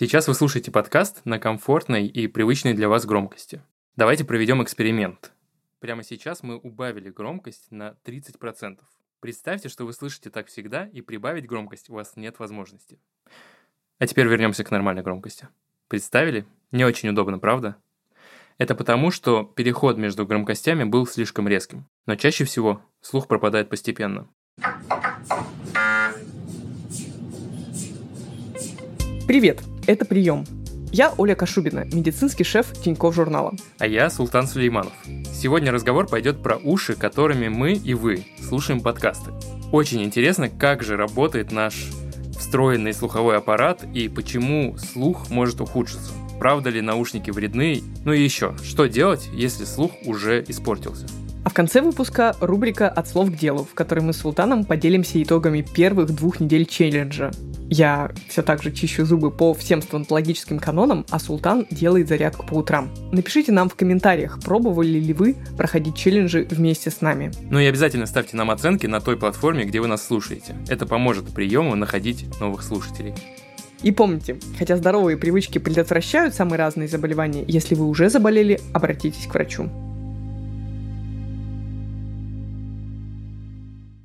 Сейчас вы слушаете подкаст на комфортной и привычной для вас громкости. Давайте проведем эксперимент. Прямо сейчас мы убавили громкость на 30%. Представьте, что вы слышите так всегда, и прибавить громкость у вас нет возможности. А теперь вернемся к нормальной громкости. Представили? Не очень удобно, правда? Это потому, что переход между громкостями был слишком резким. Но чаще всего слух пропадает постепенно. Привет, это «Прием». Я Оля Кашубина, медицинский шеф Тинькофф журнала. А я Султан Сулейманов. Сегодня разговор пойдет про уши, которыми мы и вы слушаем подкасты. Очень интересно, как же работает наш встроенный слуховой аппарат и почему слух может ухудшиться. Правда ли наушники вредны? Ну и еще, что делать, если слух уже испортился? А в конце выпуска рубрика «От слов к делу», в которой мы с Султаном поделимся итогами первых двух недель челленджа. Я все так же чищу зубы по всем стоматологическим канонам, а Султан делает зарядку по утрам. Напишите нам в комментариях, пробовали ли вы проходить челленджи вместе с нами. Ну и обязательно ставьте нам оценки на той платформе, где вы нас слушаете. Это поможет приему находить новых слушателей. И помните, хотя здоровые привычки предотвращают самые разные заболевания, если вы уже заболели, обратитесь к врачу.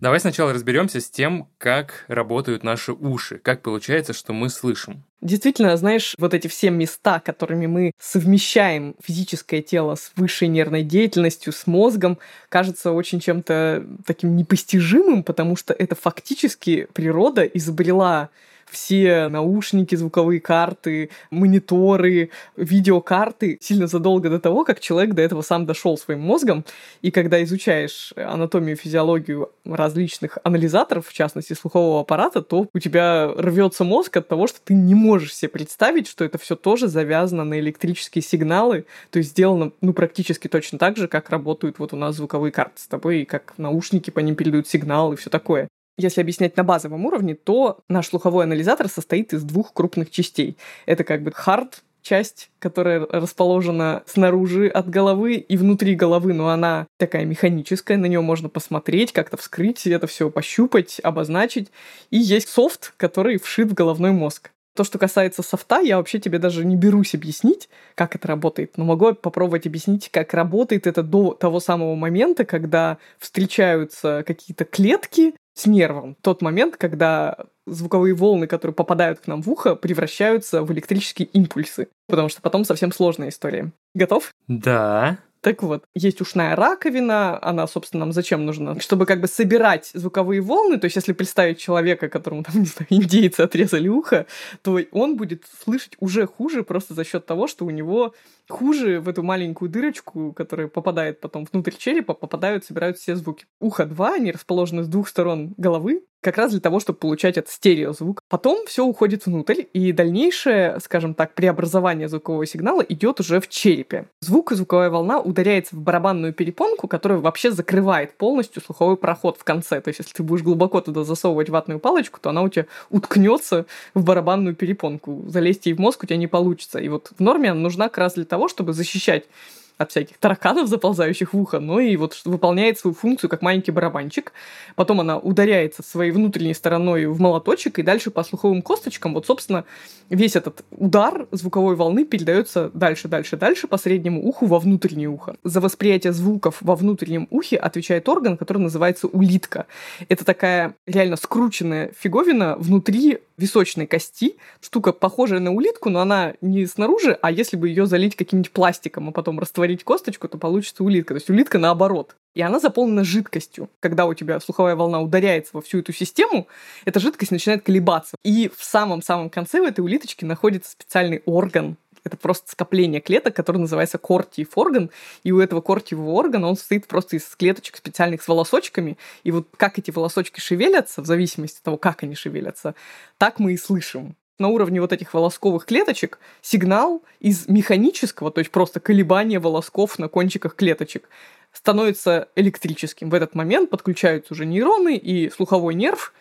Давай сначала разберемся с тем, как работают наши уши, как получается, что мы слышим. Действительно, знаешь, вот эти все места, которыми мы совмещаем физическое тело с высшей нервной деятельностью, с мозгом, кажется очень чем-то таким непостижимым, потому что это фактически природа изобрела все наушники, звуковые карты, мониторы, видеокарты сильно задолго до того, как человек до этого сам дошел своим мозгом. И когда изучаешь анатомию, физиологию различных анализаторов, в частности слухового аппарата, то у тебя рвется мозг от того, что ты не можешь себе представить, что это все тоже завязано на электрические сигналы, то есть сделано ну, практически точно так же, как работают вот у нас звуковые карты с тобой, и как наушники по ним передают сигналы и все такое. Если объяснять на базовом уровне, то наш слуховой анализатор состоит из двух крупных частей. Это как бы хард, часть, которая расположена снаружи от головы и внутри головы, но она такая механическая, на нее можно посмотреть, как-то вскрыть, это все пощупать, обозначить. И есть софт, который вшит в головной мозг. То, что касается софта, я вообще тебе даже не берусь объяснить, как это работает, но могу попробовать объяснить, как работает это до того самого момента, когда встречаются какие-то клетки, с нервом. Тот момент, когда звуковые волны, которые попадают к нам в ухо, превращаются в электрические импульсы. Потому что потом совсем сложная история. Готов? Да. Так вот, есть ушная раковина, она, собственно, нам зачем нужна? Чтобы как бы собирать звуковые волны, то есть если представить человека, которому, там, не знаю, индейцы отрезали ухо, то он будет слышать уже хуже просто за счет того, что у него хуже в эту маленькую дырочку, которая попадает потом внутрь черепа, попадают, собирают все звуки. Ухо два, они расположены с двух сторон головы, как раз для того, чтобы получать этот стереозвук. Потом все уходит внутрь, и дальнейшее, скажем так, преобразование звукового сигнала идет уже в черепе. Звук и звуковая волна ударяется в барабанную перепонку, которая вообще закрывает полностью слуховой проход в конце. То есть, если ты будешь глубоко туда засовывать ватную палочку, то она у тебя уткнется в барабанную перепонку. Залезть ей в мозг у тебя не получится. И вот в норме она нужна как раз для того, чтобы защищать от всяких тараканов, заползающих в ухо, но и вот выполняет свою функцию как маленький барабанчик. Потом она ударяется своей внутренней стороной в молоточек, и дальше по слуховым косточкам, вот, собственно, весь этот удар звуковой волны передается дальше, дальше, дальше по среднему уху во внутреннее ухо. За восприятие звуков во внутреннем ухе отвечает орган, который называется улитка. Это такая реально скрученная фиговина внутри височной кости. Штука похожая на улитку, но она не снаружи, а если бы ее залить каким-нибудь пластиком, а потом растворить косточку, то получится улитка. То есть улитка наоборот. И она заполнена жидкостью. Когда у тебя слуховая волна ударяется во всю эту систему, эта жидкость начинает колебаться. И в самом-самом конце в этой улиточке находится специальный орган, это просто скопление клеток, которое называется кортиев орган. И у этого кортиевого органа он состоит просто из клеточек специальных с волосочками. И вот как эти волосочки шевелятся, в зависимости от того, как они шевелятся, так мы и слышим на уровне вот этих волосковых клеточек сигнал из механического, то есть просто колебания волосков на кончиках клеточек, становится электрическим. В этот момент подключаются уже нейроны, и слуховой нерв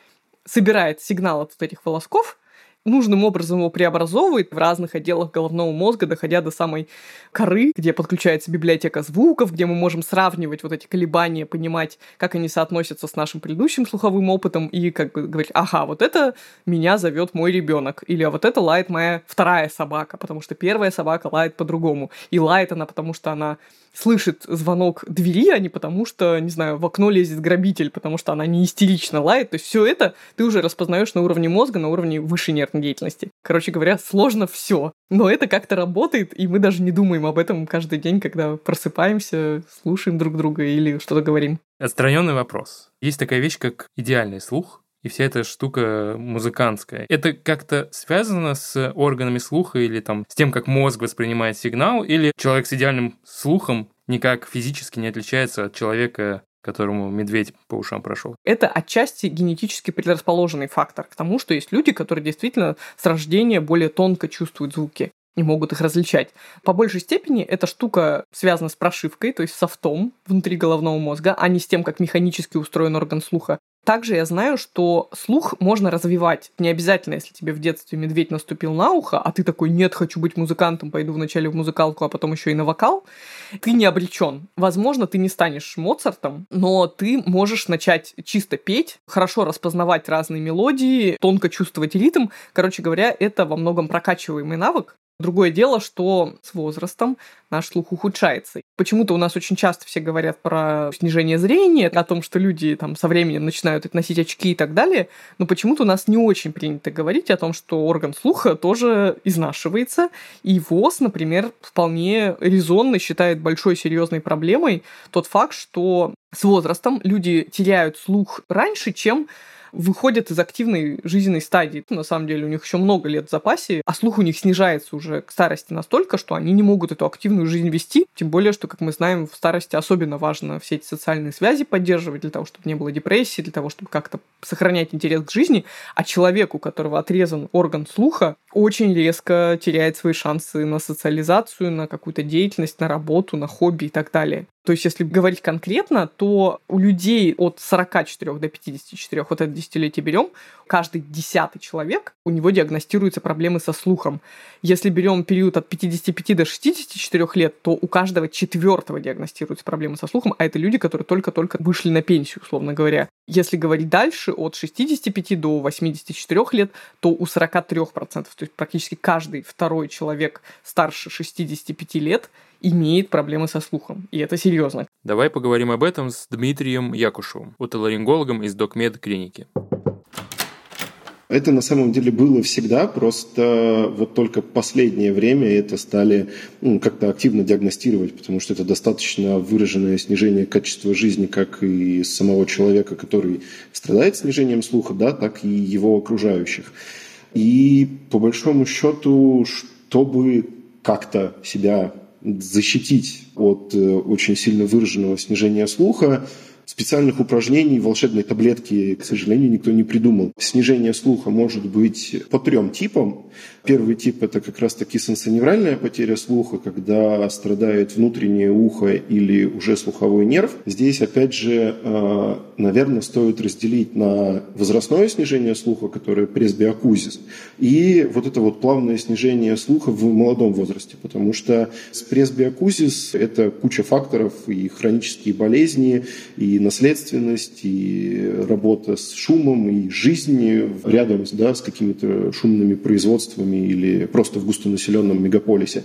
собирает сигнал от вот этих волосков нужным образом его преобразовывает в разных отделах головного мозга, доходя до самой коры, где подключается библиотека звуков, где мы можем сравнивать вот эти колебания, понимать, как они соотносятся с нашим предыдущим слуховым опытом и как бы говорить, ага, вот это меня зовет мой ребенок, или а вот это лает моя вторая собака, потому что первая собака лает по-другому. И лает она, потому что она слышит звонок двери, а не потому что, не знаю, в окно лезет грабитель, потому что она не истерично лает. То есть все это ты уже распознаешь на уровне мозга, на уровне высшей нервной деятельности. Короче говоря, сложно все. Но это как-то работает, и мы даже не думаем об этом каждый день, когда просыпаемся, слушаем друг друга или что-то говорим. Отстраненный вопрос. Есть такая вещь, как идеальный слух, и вся эта штука музыкантская. Это как-то связано с органами слуха или там с тем, как мозг воспринимает сигнал, или человек с идеальным слухом никак физически не отличается от человека, которому медведь по ушам прошел. Это отчасти генетически предрасположенный фактор к тому, что есть люди, которые действительно с рождения более тонко чувствуют звуки и могут их различать. По большей степени эта штука связана с прошивкой, то есть софтом внутри головного мозга, а не с тем, как механически устроен орган слуха. Также я знаю, что слух можно развивать. Не обязательно, если тебе в детстве медведь наступил на ухо, а ты такой, нет, хочу быть музыкантом, пойду вначале в музыкалку, а потом еще и на вокал, ты не обречен. Возможно, ты не станешь Моцартом, но ты можешь начать чисто петь, хорошо распознавать разные мелодии, тонко чувствовать ритм. Короче говоря, это во многом прокачиваемый навык, Другое дело, что с возрастом наш слух ухудшается. Почему-то у нас очень часто все говорят про снижение зрения, о том, что люди там со временем начинают носить очки и так далее, но почему-то у нас не очень принято говорить о том, что орган слуха тоже изнашивается, и ВОЗ, например, вполне резонно считает большой серьезной проблемой тот факт, что с возрастом люди теряют слух раньше, чем выходят из активной жизненной стадии. На самом деле у них еще много лет в запасе, а слух у них снижается уже к старости настолько, что они не могут эту активную жизнь вести. Тем более, что, как мы знаем, в старости особенно важно все эти социальные связи поддерживать для того, чтобы не было депрессии, для того, чтобы как-то сохранять интерес к жизни. А человеку, у которого отрезан орган слуха, очень резко теряет свои шансы на социализацию, на какую-то деятельность, на работу, на хобби и так далее. То есть, если говорить конкретно, то у людей от 44 до 54, вот это десятилетие берем, каждый десятый человек, у него диагностируются проблемы со слухом. Если берем период от 55 до 64 лет, то у каждого четвертого диагностируются проблемы со слухом, а это люди, которые только-только вышли на пенсию, условно говоря. Если говорить дальше, от 65 до 84 лет, то у 43%, то есть практически каждый второй человек старше 65 лет имеет проблемы со слухом. И это серьезно. Давай поговорим об этом с Дмитрием Якушевым, отоларингологом из Докмед клиники. Это на самом деле было всегда, просто вот только последнее время это стали ну, как-то активно диагностировать, потому что это достаточно выраженное снижение качества жизни как и самого человека, который страдает снижением слуха, да, так и его окружающих. И по большому счету, чтобы как-то себя защитить от э, очень сильно выраженного снижения слуха, специальных упражнений, волшебной таблетки, к сожалению, никто не придумал. Снижение слуха может быть по трем типам. Первый тип – это как раз-таки сенсоневральная потеря слуха, когда страдает внутреннее ухо или уже слуховой нерв. Здесь, опять же, э, наверное, стоит разделить на возрастное снижение слуха, которое пресбиокузис, и вот это вот плавное снижение слуха в молодом возрасте, потому что с пресбиокузис – это куча факторов и хронические болезни, и наследственность, и работа с шумом, и жизнь рядом да, с какими-то шумными производствами или просто в густонаселенном мегаполисе.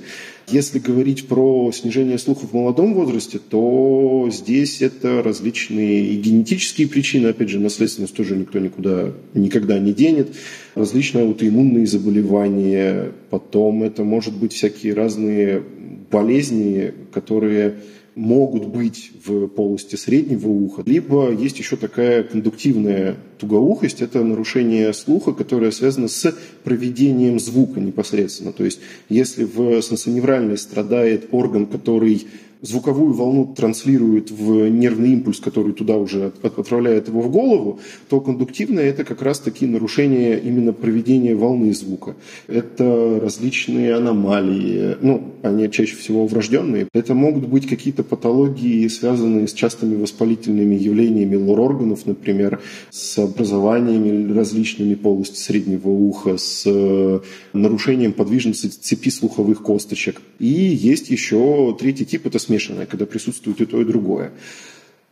Если говорить про снижение слуха в молодом возрасте, то здесь это различные и генетические причины, опять же, наследственность тоже никто никуда никогда не денет, различные аутоиммунные заболевания, потом это может быть всякие разные болезни, которые могут быть в полости среднего уха, либо есть еще такая кондуктивная тугоухость, это нарушение слуха, которое связано с проведением звука непосредственно. То есть если в сенсоневральной страдает орган, который звуковую волну транслирует в нервный импульс, который туда уже отправляет его в голову, то кондуктивное – это как раз-таки нарушение именно проведения волны звука. Это различные аномалии, ну, они чаще всего врожденные. Это могут быть какие-то патологии, связанные с частыми воспалительными явлениями лор-органов, например, с образованиями различными полости среднего уха, с э, нарушением подвижности цепи слуховых косточек. И есть еще третий тип – это смешанное, когда присутствует и то, и другое.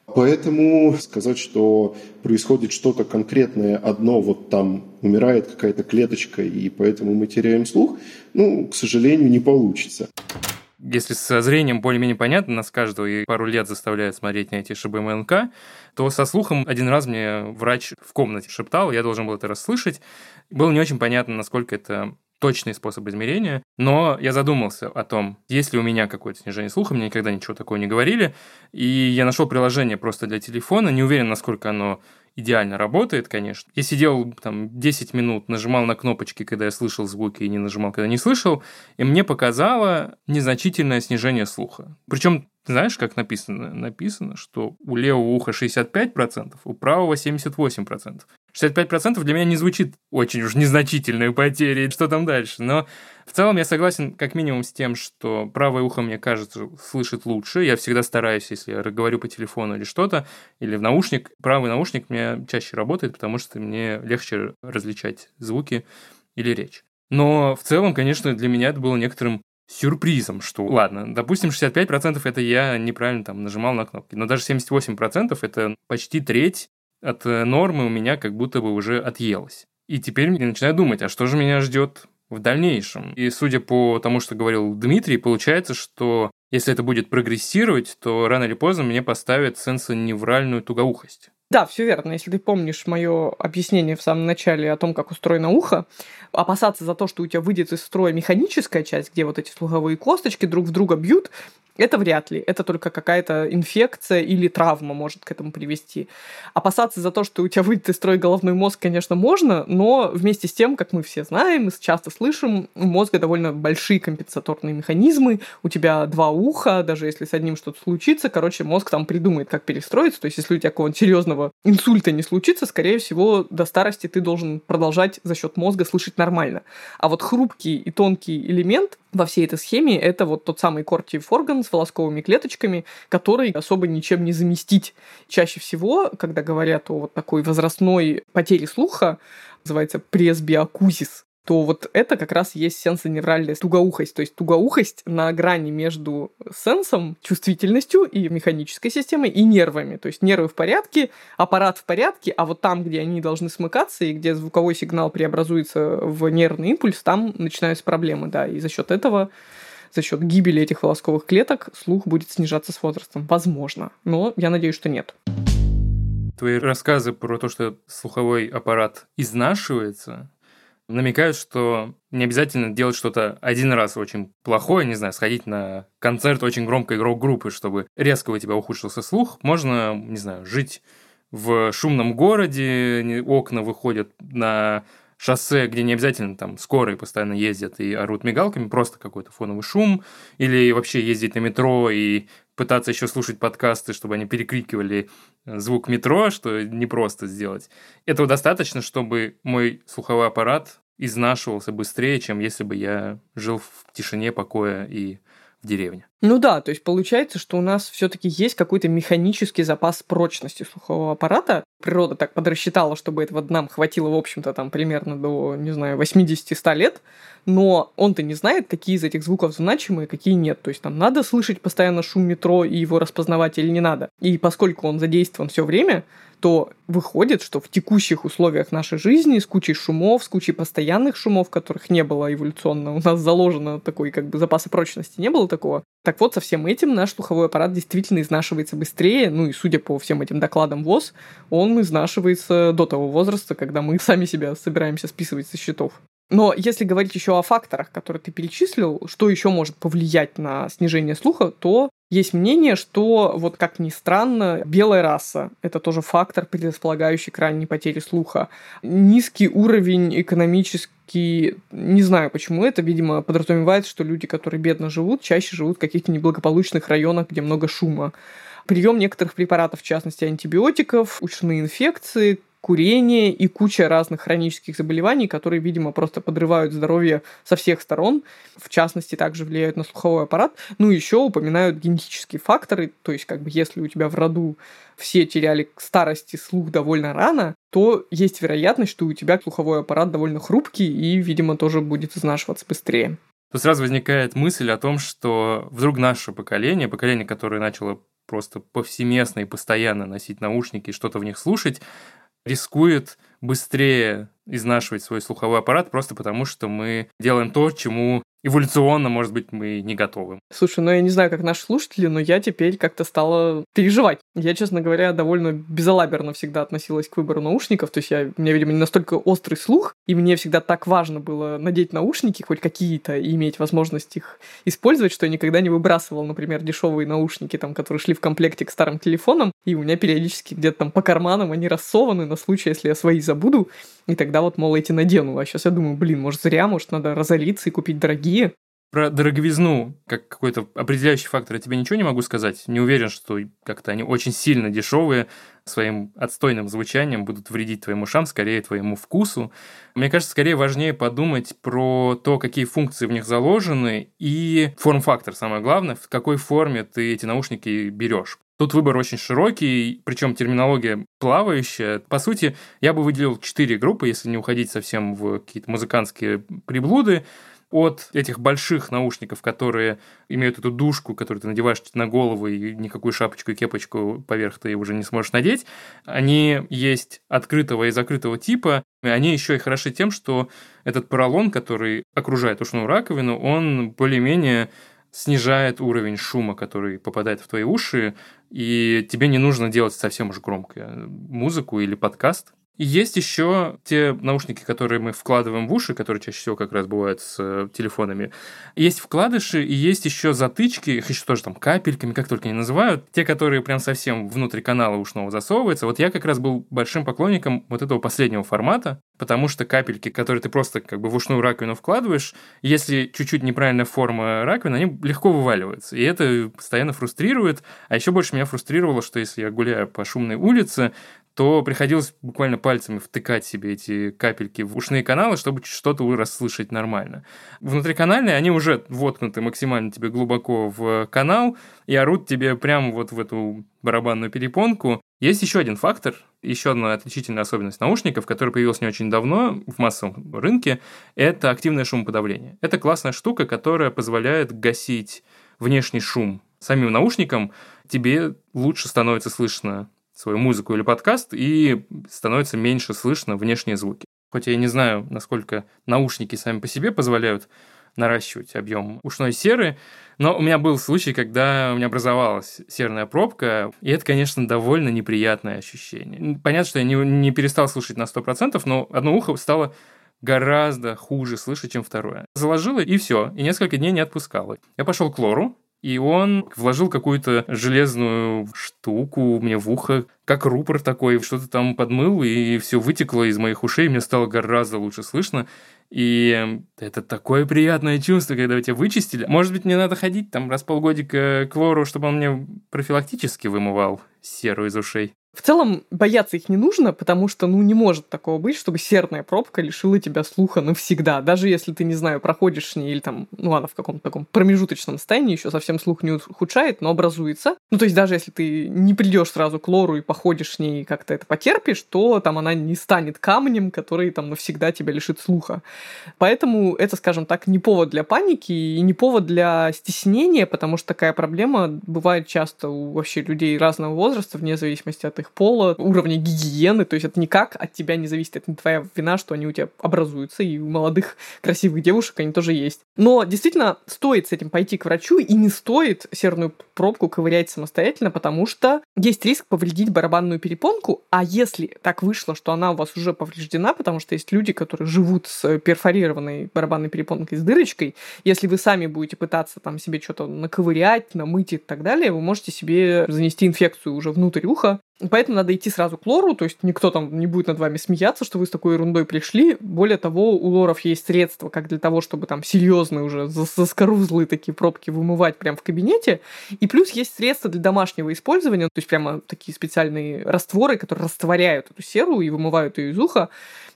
Поэтому сказать, что происходит что-то конкретное, одно вот там умирает какая-то клеточка, и поэтому мы теряем слух, ну, к сожалению, не получится. Если со зрением более-менее понятно, нас каждого и пару лет заставляют смотреть на эти ШБМНК, то со слухом один раз мне врач в комнате шептал, я должен был это расслышать. Было не очень понятно, насколько это точный способ измерения, но я задумался о том, есть ли у меня какое-то снижение слуха, мне никогда ничего такого не говорили, и я нашел приложение просто для телефона, не уверен, насколько оно идеально работает, конечно. Я сидел там 10 минут, нажимал на кнопочки, когда я слышал звуки, и не нажимал, когда не слышал, и мне показало незначительное снижение слуха. Причем знаешь, как написано? Написано, что у левого уха 65%, у правого 78%. 65% для меня не звучит очень уж незначительной потерей, что там дальше. Но в целом я согласен как минимум с тем, что правое ухо, мне кажется, слышит лучше. Я всегда стараюсь, если я говорю по телефону или что-то, или в наушник, правый наушник мне чаще работает, потому что мне легче различать звуки или речь. Но в целом, конечно, для меня это было некоторым сюрпризом, что, ладно, допустим, 65% это я неправильно там нажимал на кнопки, но даже 78% это почти треть от э, нормы у меня как будто бы уже отъелось. И теперь я начинаю думать, а что же меня ждет в дальнейшем? И судя по тому, что говорил Дмитрий, получается, что если это будет прогрессировать, то рано или поздно мне поставят сенсоневральную тугоухость. Да, все верно. Если ты помнишь мое объяснение в самом начале о том, как устроено ухо, опасаться за то, что у тебя выйдет из строя механическая часть, где вот эти слуховые косточки друг в друга бьют, это вряд ли. Это только какая-то инфекция или травма может к этому привести. Опасаться за то, что у тебя выйдет из строя головной мозг, конечно, можно, но вместе с тем, как мы все знаем, мы часто слышим, у мозга довольно большие компенсаторные механизмы, у тебя два уха, даже если с одним что-то случится, короче, мозг там придумает, как перестроиться. То есть, если у тебя какого-нибудь серьезного инсульта не случится, скорее всего, до старости ты должен продолжать за счет мозга слышать нормально. А вот хрупкий и тонкий элемент во всей этой схеме это вот тот самый кортив орган с волосковыми клеточками, который особо ничем не заместить. Чаще всего, когда говорят о вот такой возрастной потере слуха, называется пресбиокузис, то вот это как раз есть сенсоневральная тугоухость. То есть тугоухость на грани между сенсом, чувствительностью и механической системой, и нервами. То есть нервы в порядке, аппарат в порядке, а вот там, где они должны смыкаться и где звуковой сигнал преобразуется в нервный импульс, там начинаются проблемы, да. И за счет этого за счет гибели этих волосковых клеток слух будет снижаться с возрастом. Возможно. Но я надеюсь, что нет. Твои рассказы про то, что слуховой аппарат изнашивается, намекают, что не обязательно делать что-то один раз очень плохое, не знаю, сходить на концерт очень громкой рок-группы, чтобы резко у тебя ухудшился слух. Можно, не знаю, жить в шумном городе, окна выходят на шоссе, где не обязательно там скорые постоянно ездят и орут мигалками, просто какой-то фоновый шум, или вообще ездить на метро и пытаться еще слушать подкасты, чтобы они перекрикивали э, звук метро, что не просто сделать. Этого достаточно, чтобы мой слуховой аппарат изнашивался быстрее, чем если бы я жил в тишине, покоя и в деревне. Ну да, то есть получается, что у нас все-таки есть какой-то механический запас прочности слухового аппарата. Природа так подрасчитала, чтобы этого нам хватило, в общем-то, там примерно до, не знаю, 80-100 лет, но он-то не знает, какие из этих звуков значимые, какие нет. То есть там надо слышать постоянно шум метро и его распознавать или не надо. И поскольку он задействован все время, то выходит, что в текущих условиях нашей жизни с кучей шумов, с кучей постоянных шумов, которых не было эволюционно, у нас заложено такой как бы запаса прочности, не было такого. Так вот, со всем этим наш слуховой аппарат действительно изнашивается быстрее, ну и судя по всем этим докладам ВОЗ, он изнашивается до того возраста, когда мы сами себя собираемся списывать со счетов. Но если говорить еще о факторах, которые ты перечислил, что еще может повлиять на снижение слуха, то Есть мнение, что, вот как ни странно, белая раса – это тоже фактор, предрасполагающий к ранней потере слуха. Низкий уровень экономический, не знаю почему это, видимо, подразумевает, что люди, которые бедно живут, чаще живут в каких-то неблагополучных районах, где много шума. Прием некоторых препаратов, в частности антибиотиков, ушные инфекции, курение и куча разных хронических заболеваний, которые, видимо, просто подрывают здоровье со всех сторон. В частности, также влияют на слуховой аппарат. Ну, еще упоминают генетические факторы. То есть, как бы, если у тебя в роду все теряли к старости слух довольно рано, то есть вероятность, что у тебя слуховой аппарат довольно хрупкий и, видимо, тоже будет изнашиваться быстрее. Тут сразу возникает мысль о том, что вдруг наше поколение, поколение, которое начало просто повсеместно и постоянно носить наушники и что-то в них слушать, рискует быстрее изнашивать свой слуховой аппарат просто потому, что мы делаем то, чему эволюционно, может быть, мы не готовы. Слушай, ну я не знаю, как наши слушатели, но я теперь как-то стала переживать. Я, честно говоря, довольно безалаберно всегда относилась к выбору наушников. То есть я, у меня, видимо, не настолько острый слух, и мне всегда так важно было надеть наушники, хоть какие-то, и иметь возможность их использовать, что я никогда не выбрасывал, например, дешевые наушники, там, которые шли в комплекте к старым телефонам, и у меня периодически где-то там по карманам они рассованы на случай, если я свои забуду, и тогда вот, мол, эти надену. А сейчас я думаю, блин, может, зря, может, надо разориться и купить дорогие дорогие. Про дороговизну, как какой-то определяющий фактор, я тебе ничего не могу сказать. Не уверен, что как-то они очень сильно дешевые, своим отстойным звучанием будут вредить твоим ушам, скорее твоему вкусу. Мне кажется, скорее важнее подумать про то, какие функции в них заложены, и форм-фактор, самое главное, в какой форме ты эти наушники берешь. Тут выбор очень широкий, причем терминология плавающая. По сути, я бы выделил четыре группы, если не уходить совсем в какие-то музыкантские приблуды от этих больших наушников, которые имеют эту душку, которую ты надеваешь на голову, и никакую шапочку и кепочку поверх ты уже не сможешь надеть, они есть открытого и закрытого типа, и они еще и хороши тем, что этот поролон, который окружает ушную раковину, он более-менее снижает уровень шума, который попадает в твои уши, и тебе не нужно делать совсем уж громко музыку или подкаст, есть еще те наушники, которые мы вкладываем в уши, которые чаще всего как раз бывают с э, телефонами. Есть вкладыши и есть еще затычки, их еще тоже там капельками, как только они называют. Те, которые прям совсем внутри канала ушного засовываются. Вот я как раз был большим поклонником вот этого последнего формата, потому что капельки, которые ты просто как бы в ушную раковину вкладываешь, если чуть-чуть неправильная форма раковины, они легко вываливаются. И это постоянно фрустрирует. А еще больше меня фрустрировало, что если я гуляю по шумной улице, то приходилось буквально пальцами втыкать себе эти капельки в ушные каналы, чтобы что-то расслышать нормально. Внутриканальные, они уже воткнуты максимально тебе глубоко в канал и орут тебе прямо вот в эту барабанную перепонку. Есть еще один фактор, еще одна отличительная особенность наушников, которая появилась не очень давно в массовом рынке, это активное шумоподавление. Это классная штука, которая позволяет гасить внешний шум самим наушникам, тебе лучше становится слышно свою музыку или подкаст, и становится меньше слышно внешние звуки. Хоть я не знаю, насколько наушники сами по себе позволяют наращивать объем ушной серы, но у меня был случай, когда у меня образовалась серная пробка, и это, конечно, довольно неприятное ощущение. Понятно, что я не, не перестал слушать на 100%, но одно ухо стало гораздо хуже слышать, чем второе. Заложила, и все, и несколько дней не отпускала. Я пошел к лору, и он вложил какую-то железную штуку мне в ухо, как рупор такой, что-то там подмыл, и все вытекло из моих ушей, мне стало гораздо лучше слышно. И это такое приятное чувство, когда тебя вычистили. Может быть, мне надо ходить там раз полгодика к лору, чтобы он мне профилактически вымывал серу из ушей. В целом, бояться их не нужно, потому что, ну, не может такого быть, чтобы серная пробка лишила тебя слуха навсегда. Даже если ты, не знаю, проходишь с ней или там, ну ладно, в каком-то таком промежуточном состоянии, еще совсем слух не ухудшает, но образуется. Ну, то есть даже если ты не придешь сразу к лору и походишь с ней и как-то это потерпишь, то там она не станет камнем, который там навсегда тебя лишит слуха. Поэтому это, скажем так, не повод для паники и не повод для стеснения, потому что такая проблема бывает часто у вообще людей разного возраста, вне зависимости от их их пола, уровня гигиены, то есть это никак от тебя не зависит, это не твоя вина, что они у тебя образуются, и у молодых красивых девушек они тоже есть. Но действительно стоит с этим пойти к врачу, и не стоит серную пробку ковырять самостоятельно, потому что есть риск повредить барабанную перепонку, а если так вышло, что она у вас уже повреждена, потому что есть люди, которые живут с перфорированной барабанной перепонкой с дырочкой, если вы сами будете пытаться там себе что-то наковырять, намыть и так далее, вы можете себе занести инфекцию уже внутрь уха, Поэтому надо идти сразу к лору, то есть никто там не будет над вами смеяться, что вы с такой ерундой пришли. Более того, у лоров есть средства, как для того, чтобы там серьезные уже заскорузлые такие пробки вымывать прямо в кабинете. И плюс есть средства для домашнего использования, то есть прямо такие специальные растворы, которые растворяют эту серу и вымывают ее из уха.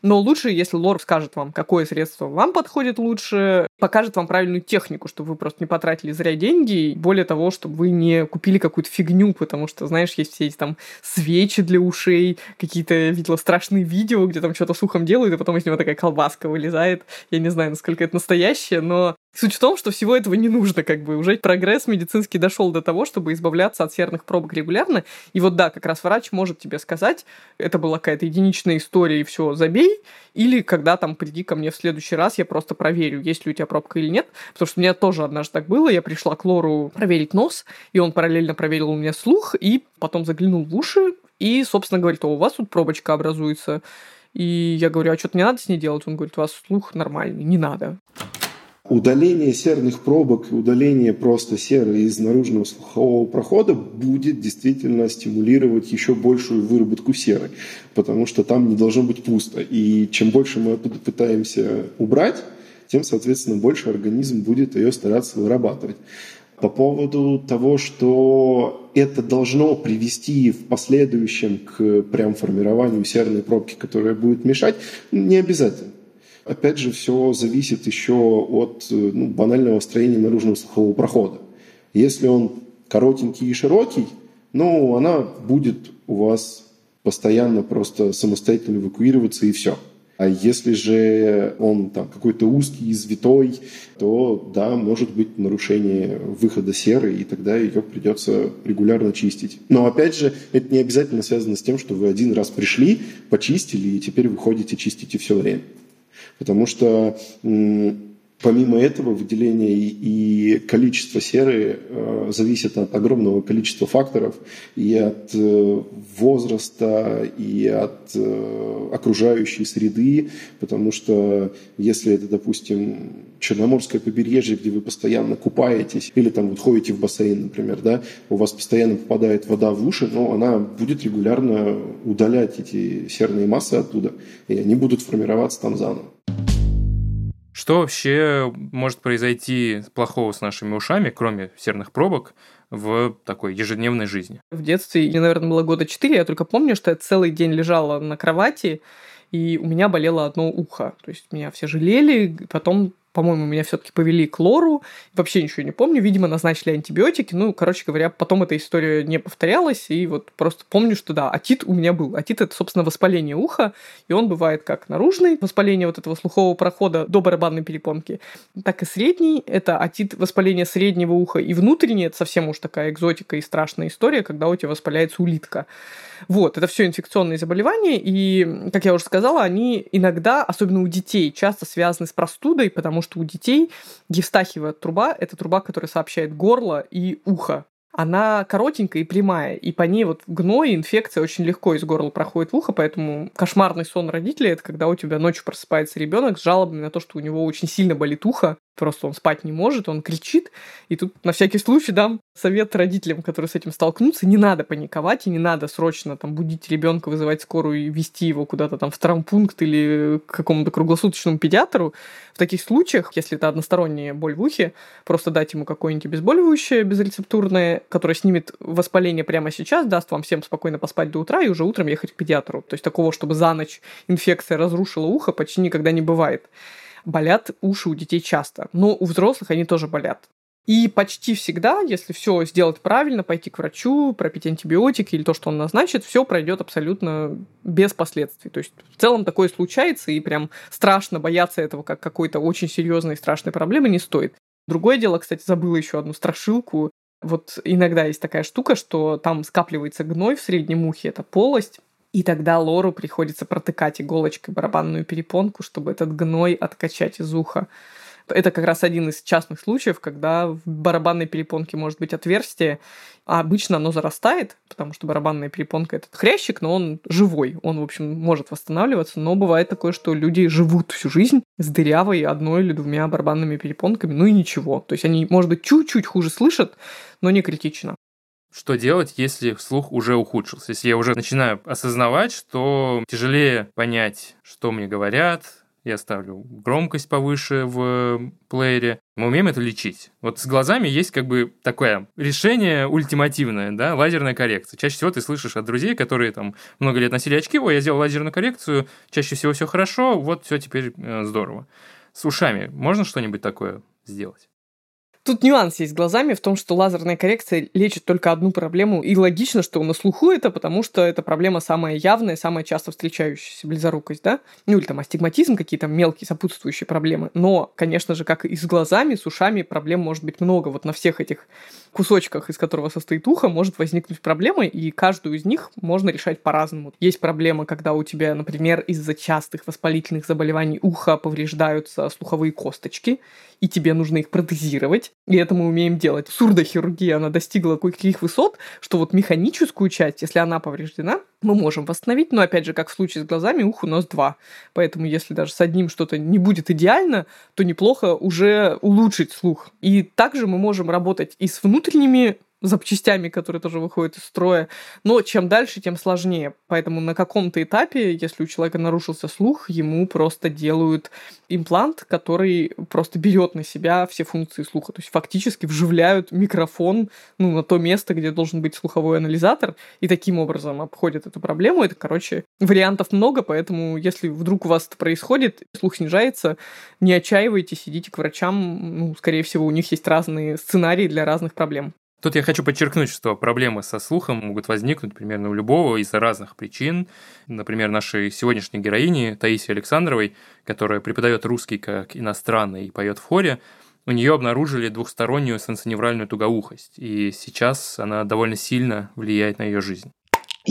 Но лучше, если лор скажет вам, какое средство вам подходит лучше, покажет вам правильную технику, чтобы вы просто не потратили зря деньги, и более того, чтобы вы не купили какую-то фигню, потому что, знаешь, есть все эти там свечи для ушей, какие-то, видела страшные видео, где там что-то с ухом делают, и потом из него такая колбаска вылезает. Я не знаю, насколько это настоящее, но Суть в том, что всего этого не нужно, как бы уже прогресс медицинский дошел до того, чтобы избавляться от серных пробок регулярно. И вот да, как раз врач может тебе сказать, это была какая-то единичная история и все, забей. Или когда там приди ко мне в следующий раз, я просто проверю, есть ли у тебя пробка или нет. Потому что у меня тоже однажды так было, я пришла к Лору проверить нос, и он параллельно проверил у меня слух, и потом заглянул в уши, и, собственно, говорит, о, у вас тут пробочка образуется. И я говорю, а что-то не надо с ней делать? Он говорит, у вас слух нормальный, не надо. Удаление серных пробок и удаление просто серы из наружного слухового прохода будет действительно стимулировать еще большую выработку серы, потому что там не должно быть пусто. И чем больше мы оттуда пытаемся убрать, тем, соответственно, больше организм будет ее стараться вырабатывать. По поводу того, что это должно привести в последующем к прям формированию серной пробки, которая будет мешать, не обязательно. Опять же, все зависит еще от ну, банального строения наружного слухового прохода. Если он коротенький и широкий, ну, она будет у вас постоянно просто самостоятельно эвакуироваться и все. А если же он там какой-то узкий, извитой, то да, может быть нарушение выхода серы, и тогда ее придется регулярно чистить. Но опять же, это не обязательно связано с тем, что вы один раз пришли, почистили, и теперь вы ходите чистите все время. Потому что Помимо этого, выделение и количество серы э, зависит от огромного количества факторов и от э, возраста, и от э, окружающей среды, потому что если это, допустим, Черноморское побережье, где вы постоянно купаетесь, или там вот ходите в бассейн, например, да, у вас постоянно попадает вода в уши, но она будет регулярно удалять эти серные массы оттуда, и они будут формироваться там заново. Что вообще может произойти плохого с нашими ушами, кроме серных пробок, в такой ежедневной жизни? В детстве, мне, наверное, было года четыре, я только помню, что я целый день лежала на кровати, и у меня болело одно ухо. То есть меня все жалели, потом по-моему, меня все-таки повели к лору. Вообще ничего не помню. Видимо, назначили антибиотики. Ну, короче говоря, потом эта история не повторялась. И вот просто помню, что да, атит у меня был. Атит — это, собственно, воспаление уха. И он бывает как наружный, воспаление вот этого слухового прохода до барабанной перепонки, так и средний. Это атит воспаление среднего уха. И внутренний — это совсем уж такая экзотика и страшная история, когда у тебя воспаляется улитка. Вот, это все инфекционные заболевания, и, как я уже сказала, они иногда, особенно у детей, часто связаны с простудой, потому что у детей евстахиевая труба – это труба, которая сообщает горло и ухо. Она коротенькая и прямая, и по ней вот гной, инфекция очень легко из горла проходит в ухо, поэтому кошмарный сон родителей – это когда у тебя ночью просыпается ребенок с жалобами на то, что у него очень сильно болит ухо, просто он спать не может, он кричит. И тут на всякий случай дам совет родителям, которые с этим столкнутся, не надо паниковать и не надо срочно там будить ребенка, вызывать скорую и вести его куда-то там в травмпункт или к какому-то круглосуточному педиатру. В таких случаях, если это односторонняя боль в ухе, просто дать ему какое-нибудь обезболивающее безрецептурное, которое снимет воспаление прямо сейчас, даст вам всем спокойно поспать до утра и уже утром ехать к педиатру. То есть такого, чтобы за ночь инфекция разрушила ухо, почти никогда не бывает болят уши у детей часто, но у взрослых они тоже болят. И почти всегда, если все сделать правильно, пойти к врачу, пропить антибиотики или то, что он назначит, все пройдет абсолютно без последствий. То есть в целом такое случается, и прям страшно бояться этого как какой-то очень серьезной и страшной проблемы не стоит. Другое дело, кстати, забыла еще одну страшилку. Вот иногда есть такая штука, что там скапливается гной в среднем ухе, это полость, и тогда Лору приходится протыкать иголочкой барабанную перепонку, чтобы этот гной откачать из уха. Это как раз один из частных случаев, когда в барабанной перепонке может быть отверстие, а обычно оно зарастает, потому что барабанная перепонка этот хрящик, но он живой, он, в общем, может восстанавливаться, но бывает такое, что люди живут всю жизнь с дырявой одной или двумя барабанными перепонками, ну и ничего. То есть они, может быть, чуть-чуть хуже слышат, но не критично. Что делать, если слух уже ухудшился? Если я уже начинаю осознавать, что тяжелее понять, что мне говорят, я ставлю громкость повыше в плеере. Мы умеем это лечить. Вот с глазами есть как бы такое решение ультимативное, да, лазерная коррекция. Чаще всего ты слышишь от друзей, которые там много лет носили очки, ой, я сделал лазерную коррекцию, чаще всего все хорошо, вот все теперь э, здорово. С ушами можно что-нибудь такое сделать? Тут нюанс есть глазами в том, что лазерная коррекция лечит только одну проблему, и логично, что на слуху это, потому что эта проблема самая явная, самая часто встречающаяся, близорукость, да? Ну или там астигматизм, какие-то мелкие сопутствующие проблемы. Но, конечно же, как и с глазами, с ушами проблем может быть много. Вот на всех этих кусочках, из которого состоит ухо, может возникнуть проблема, и каждую из них можно решать по-разному. Есть проблема, когда у тебя, например, из-за частых воспалительных заболеваний уха повреждаются слуховые косточки, и тебе нужно их протезировать. И это мы умеем делать. Сурдохирургия, она достигла каких высот, что вот механическую часть, если она повреждена, мы можем восстановить, но опять же, как в случае с глазами, ух у нас два. Поэтому если даже с одним что-то не будет идеально, то неплохо уже улучшить слух. И также мы можем работать и с внутренними запчастями, которые тоже выходят из строя. Но чем дальше, тем сложнее. Поэтому на каком-то этапе, если у человека нарушился слух, ему просто делают имплант, который просто берет на себя все функции слуха. То есть фактически вживляют микрофон ну, на то место, где должен быть слуховой анализатор, и таким образом обходят эту проблему. Это, короче, вариантов много, поэтому если вдруг у вас это происходит, слух снижается, не отчаивайтесь, идите к врачам. Ну, скорее всего, у них есть разные сценарии для разных проблем. Тут я хочу подчеркнуть, что проблемы со слухом могут возникнуть примерно у любого из-за разных причин. Например, нашей сегодняшней героини Таисии Александровой, которая преподает русский как иностранный и поет в хоре, у нее обнаружили двухстороннюю сенсоневральную тугоухость, и сейчас она довольно сильно влияет на ее жизнь.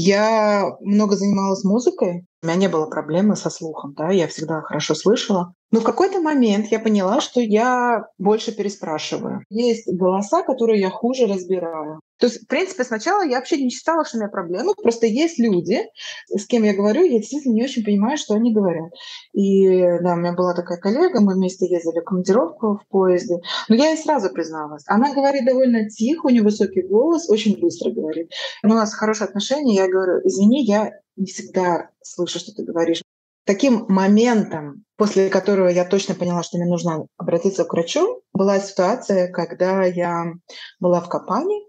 Я много занималась музыкой, у меня не было проблемы со слухом, да, я всегда хорошо слышала. Но в какой-то момент я поняла, что я больше переспрашиваю. Есть голоса, которые я хуже разбираю. То есть, в принципе, сначала я вообще не считала, что у меня проблемы. Просто есть люди, с кем я говорю, я действительно не очень понимаю, что они говорят. И да, у меня была такая коллега, мы вместе ездили в командировку в поезде. Но я ей сразу призналась. Она говорит довольно тихо, у нее высокий голос, очень быстро говорит. У нас хорошие отношения. Я говорю, извини, я не всегда слышу, что ты говоришь. Таким моментом, после которого я точно поняла, что мне нужно обратиться к врачу, была ситуация, когда я была в Капане,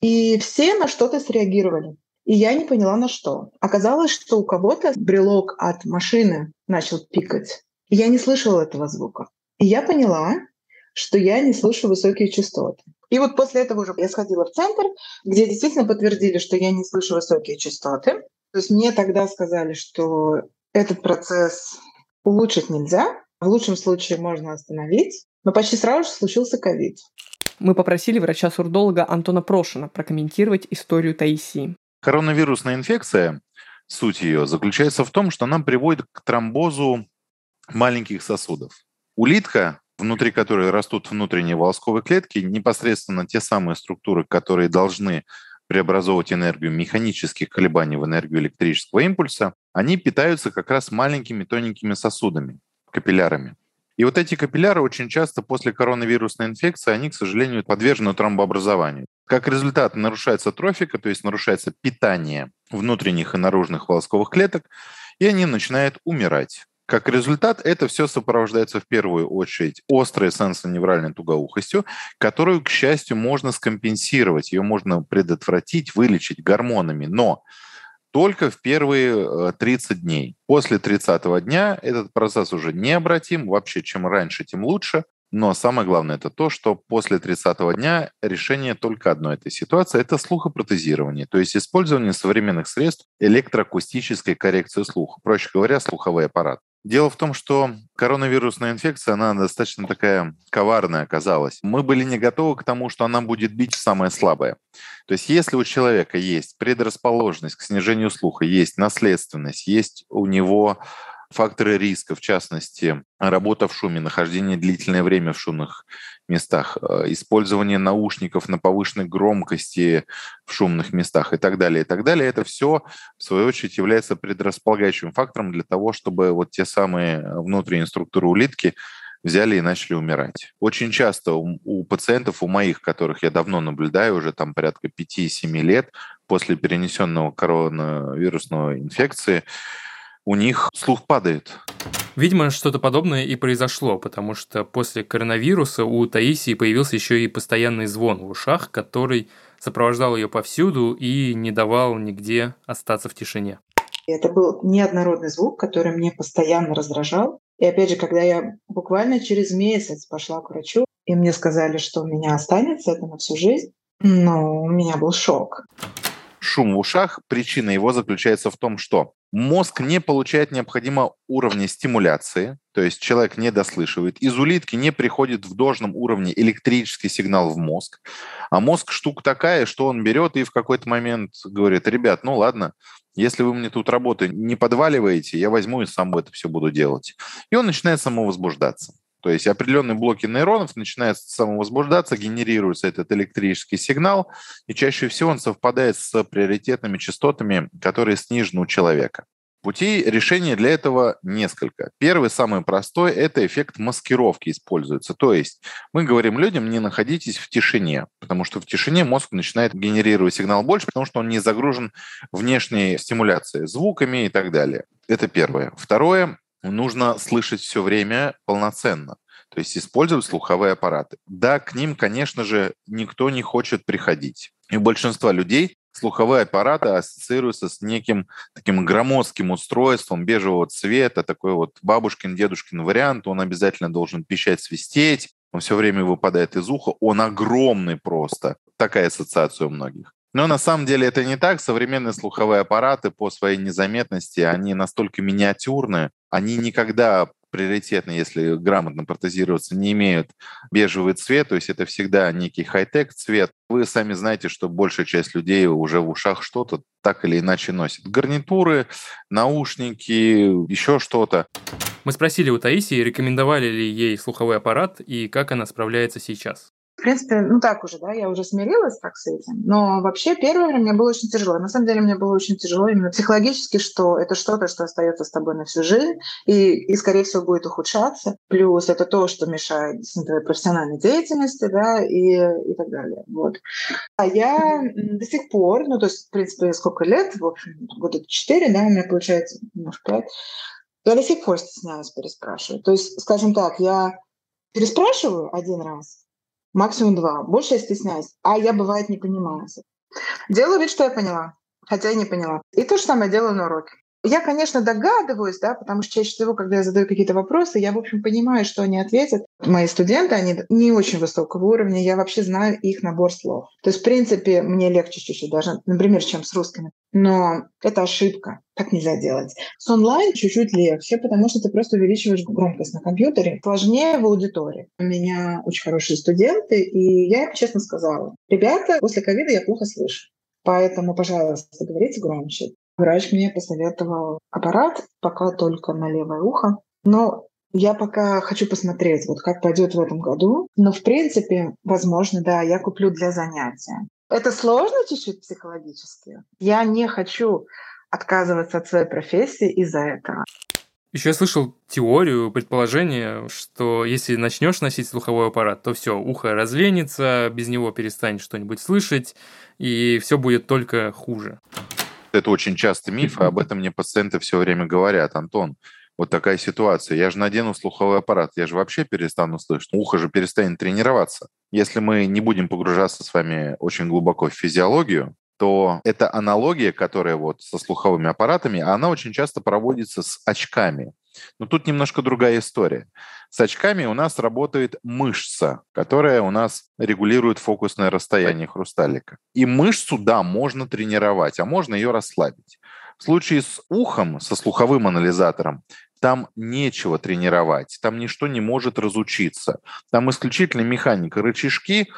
и все на что-то среагировали. И я не поняла, на что. Оказалось, что у кого-то брелок от машины начал пикать. И я не слышала этого звука. И я поняла, что я не слышу высокие частоты. И вот после этого уже я сходила в центр, где действительно подтвердили, что я не слышу высокие частоты. То есть мне тогда сказали, что этот процесс улучшить нельзя, в лучшем случае можно остановить, но почти сразу же случился ковид. Мы попросили врача-сурдолога Антона Прошина прокомментировать историю Таисии. Коронавирусная инфекция, суть ее заключается в том, что она приводит к тромбозу маленьких сосудов. Улитка, внутри которой растут внутренние волосковые клетки, непосредственно те самые структуры, которые должны преобразовывать энергию механических колебаний в энергию электрического импульса, они питаются как раз маленькими тоненькими сосудами, капиллярами. И вот эти капилляры очень часто после коронавирусной инфекции, они, к сожалению, подвержены тромбообразованию. Как результат нарушается трофика, то есть нарушается питание внутренних и наружных волосковых клеток, и они начинают умирать. Как результат, это все сопровождается в первую очередь острой сенсоневральной тугоухостью, которую, к счастью, можно скомпенсировать, ее можно предотвратить, вылечить гормонами, но только в первые 30 э, дней. После 30 дня этот процесс уже необратим, вообще чем раньше, тем лучше. Но самое главное это то, что после 30 дня решение только одной этой ситуации – это слухопротезирование, то есть использование современных средств электроакустической коррекции слуха, проще говоря, слуховой аппарат. Дело в том, что коронавирусная инфекция, она достаточно такая коварная оказалась. Мы были не готовы к тому, что она будет бить самое слабое. То есть если у человека есть предрасположенность к снижению слуха, есть наследственность, есть у него факторы риска, в частности, работа в шуме, нахождение длительное время в шумных местах, э, использование наушников на повышенной громкости в шумных местах и так далее, и так далее. Это все, в свою очередь, является предрасполагающим фактором для того, чтобы вот те самые внутренние структуры улитки взяли и начали умирать. Очень часто у, у пациентов, у моих, которых я давно наблюдаю, уже там порядка 5-7 лет после перенесенного коронавирусной инфекции, у них слух падает. Видимо, что-то подобное и произошло, потому что после коронавируса у Таисии появился еще и постоянный звон в ушах, который сопровождал ее повсюду и не давал нигде остаться в тишине. Это был неоднородный звук, который мне постоянно раздражал. И опять же, когда я буквально через месяц пошла к врачу, и мне сказали, что у меня останется это на всю жизнь, ну, у меня был шок. Шум в ушах, причина его заключается в том, что Мозг не получает необходимого уровня стимуляции, то есть человек не дослышивает. Из улитки не приходит в должном уровне электрический сигнал в мозг. А мозг штука такая, что он берет и в какой-то момент говорит, ребят, ну ладно, если вы мне тут работы не подваливаете, я возьму и сам это все буду делать. И он начинает самовозбуждаться. То есть определенные блоки нейронов начинают самовозбуждаться, генерируется этот электрический сигнал, и чаще всего он совпадает с приоритетными частотами, которые снижены у человека. Путей решения для этого несколько. Первый, самый простой, это эффект маскировки используется. То есть мы говорим людям, не находитесь в тишине, потому что в тишине мозг начинает генерировать сигнал больше, потому что он не загружен внешней стимуляцией, звуками и так далее. Это первое. Второе, нужно слышать все время полноценно. То есть использовать слуховые аппараты. Да, к ним, конечно же, никто не хочет приходить. И у большинства людей слуховые аппараты ассоциируются с неким таким громоздким устройством бежевого цвета, такой вот бабушкин, дедушкин вариант. Он обязательно должен пищать, свистеть, он все время выпадает из уха, он огромный просто. Такая ассоциация у многих. Но на самом деле это не так. Современные слуховые аппараты по своей незаметности, они настолько миниатюрные, они никогда приоритетно, если грамотно протезироваться, не имеют бежевый цвет, то есть это всегда некий хай-тек цвет. Вы сами знаете, что большая часть людей уже в ушах что-то так или иначе носит. Гарнитуры, наушники, еще что-то. Мы спросили у Таисии, рекомендовали ли ей слуховой аппарат и как она справляется сейчас. В принципе, ну так уже, да, я уже смирилась так с этим. Но вообще первое время мне было очень тяжело. На самом деле мне было очень тяжело именно психологически, что это что-то, что остается с тобой на всю жизнь и, и скорее всего, будет ухудшаться. Плюс это то, что мешает твоей профессиональной деятельности, да, и, и так далее. Вот. А я до сих пор, ну то есть, в принципе, сколько лет, в общем, года четыре, да, у меня получается, может, пять, я до сих пор стесняюсь переспрашивать. То есть, скажем так, я переспрашиваю один раз, максимум два. Больше я стесняюсь. А я, бывает, не понимаю. Делаю вид, что я поняла, хотя и не поняла. И то же самое делаю на уроке. Я, конечно, догадываюсь, да, потому что чаще всего, когда я задаю какие-то вопросы, я, в общем, понимаю, что они ответят. Мои студенты, они не очень высокого уровня, я вообще знаю их набор слов. То есть, в принципе, мне легче чуть-чуть даже, например, чем с русскими. Но это ошибка. Так нельзя делать. С онлайн чуть-чуть легче, потому что ты просто увеличиваешь громкость на компьютере. Сложнее в аудитории. У меня очень хорошие студенты, и я им честно сказала, ребята, после ковида я плохо слышу. Поэтому, пожалуйста, говорите громче. Врач мне посоветовал аппарат, пока только на левое ухо. Но я пока хочу посмотреть, вот как пойдет в этом году. Но, в принципе, возможно, да, я куплю для занятия. Это сложно чуть-чуть психологически. Я не хочу отказываться от своей профессии из-за этого. Еще я слышал теорию, предположение, что если начнешь носить слуховой аппарат, то все, ухо разленится, без него перестанешь что-нибудь слышать, и все будет только хуже. Это очень часто миф, и об этом мне пациенты все время говорят. Антон, вот такая ситуация. Я же надену слуховой аппарат, я же вообще перестану слышать. Ухо же перестанет тренироваться. Если мы не будем погружаться с вами очень глубоко в физиологию, то эта аналогия, которая вот со слуховыми аппаратами, она очень часто проводится с очками. Но тут немножко другая история. С очками у нас работает мышца, которая у нас регулирует фокусное расстояние хрусталика. И мышцу, да, можно тренировать, а можно ее расслабить. В случае с ухом, со слуховым анализатором, там нечего тренировать, там ничто не может разучиться. Там исключительно механика, рычажки,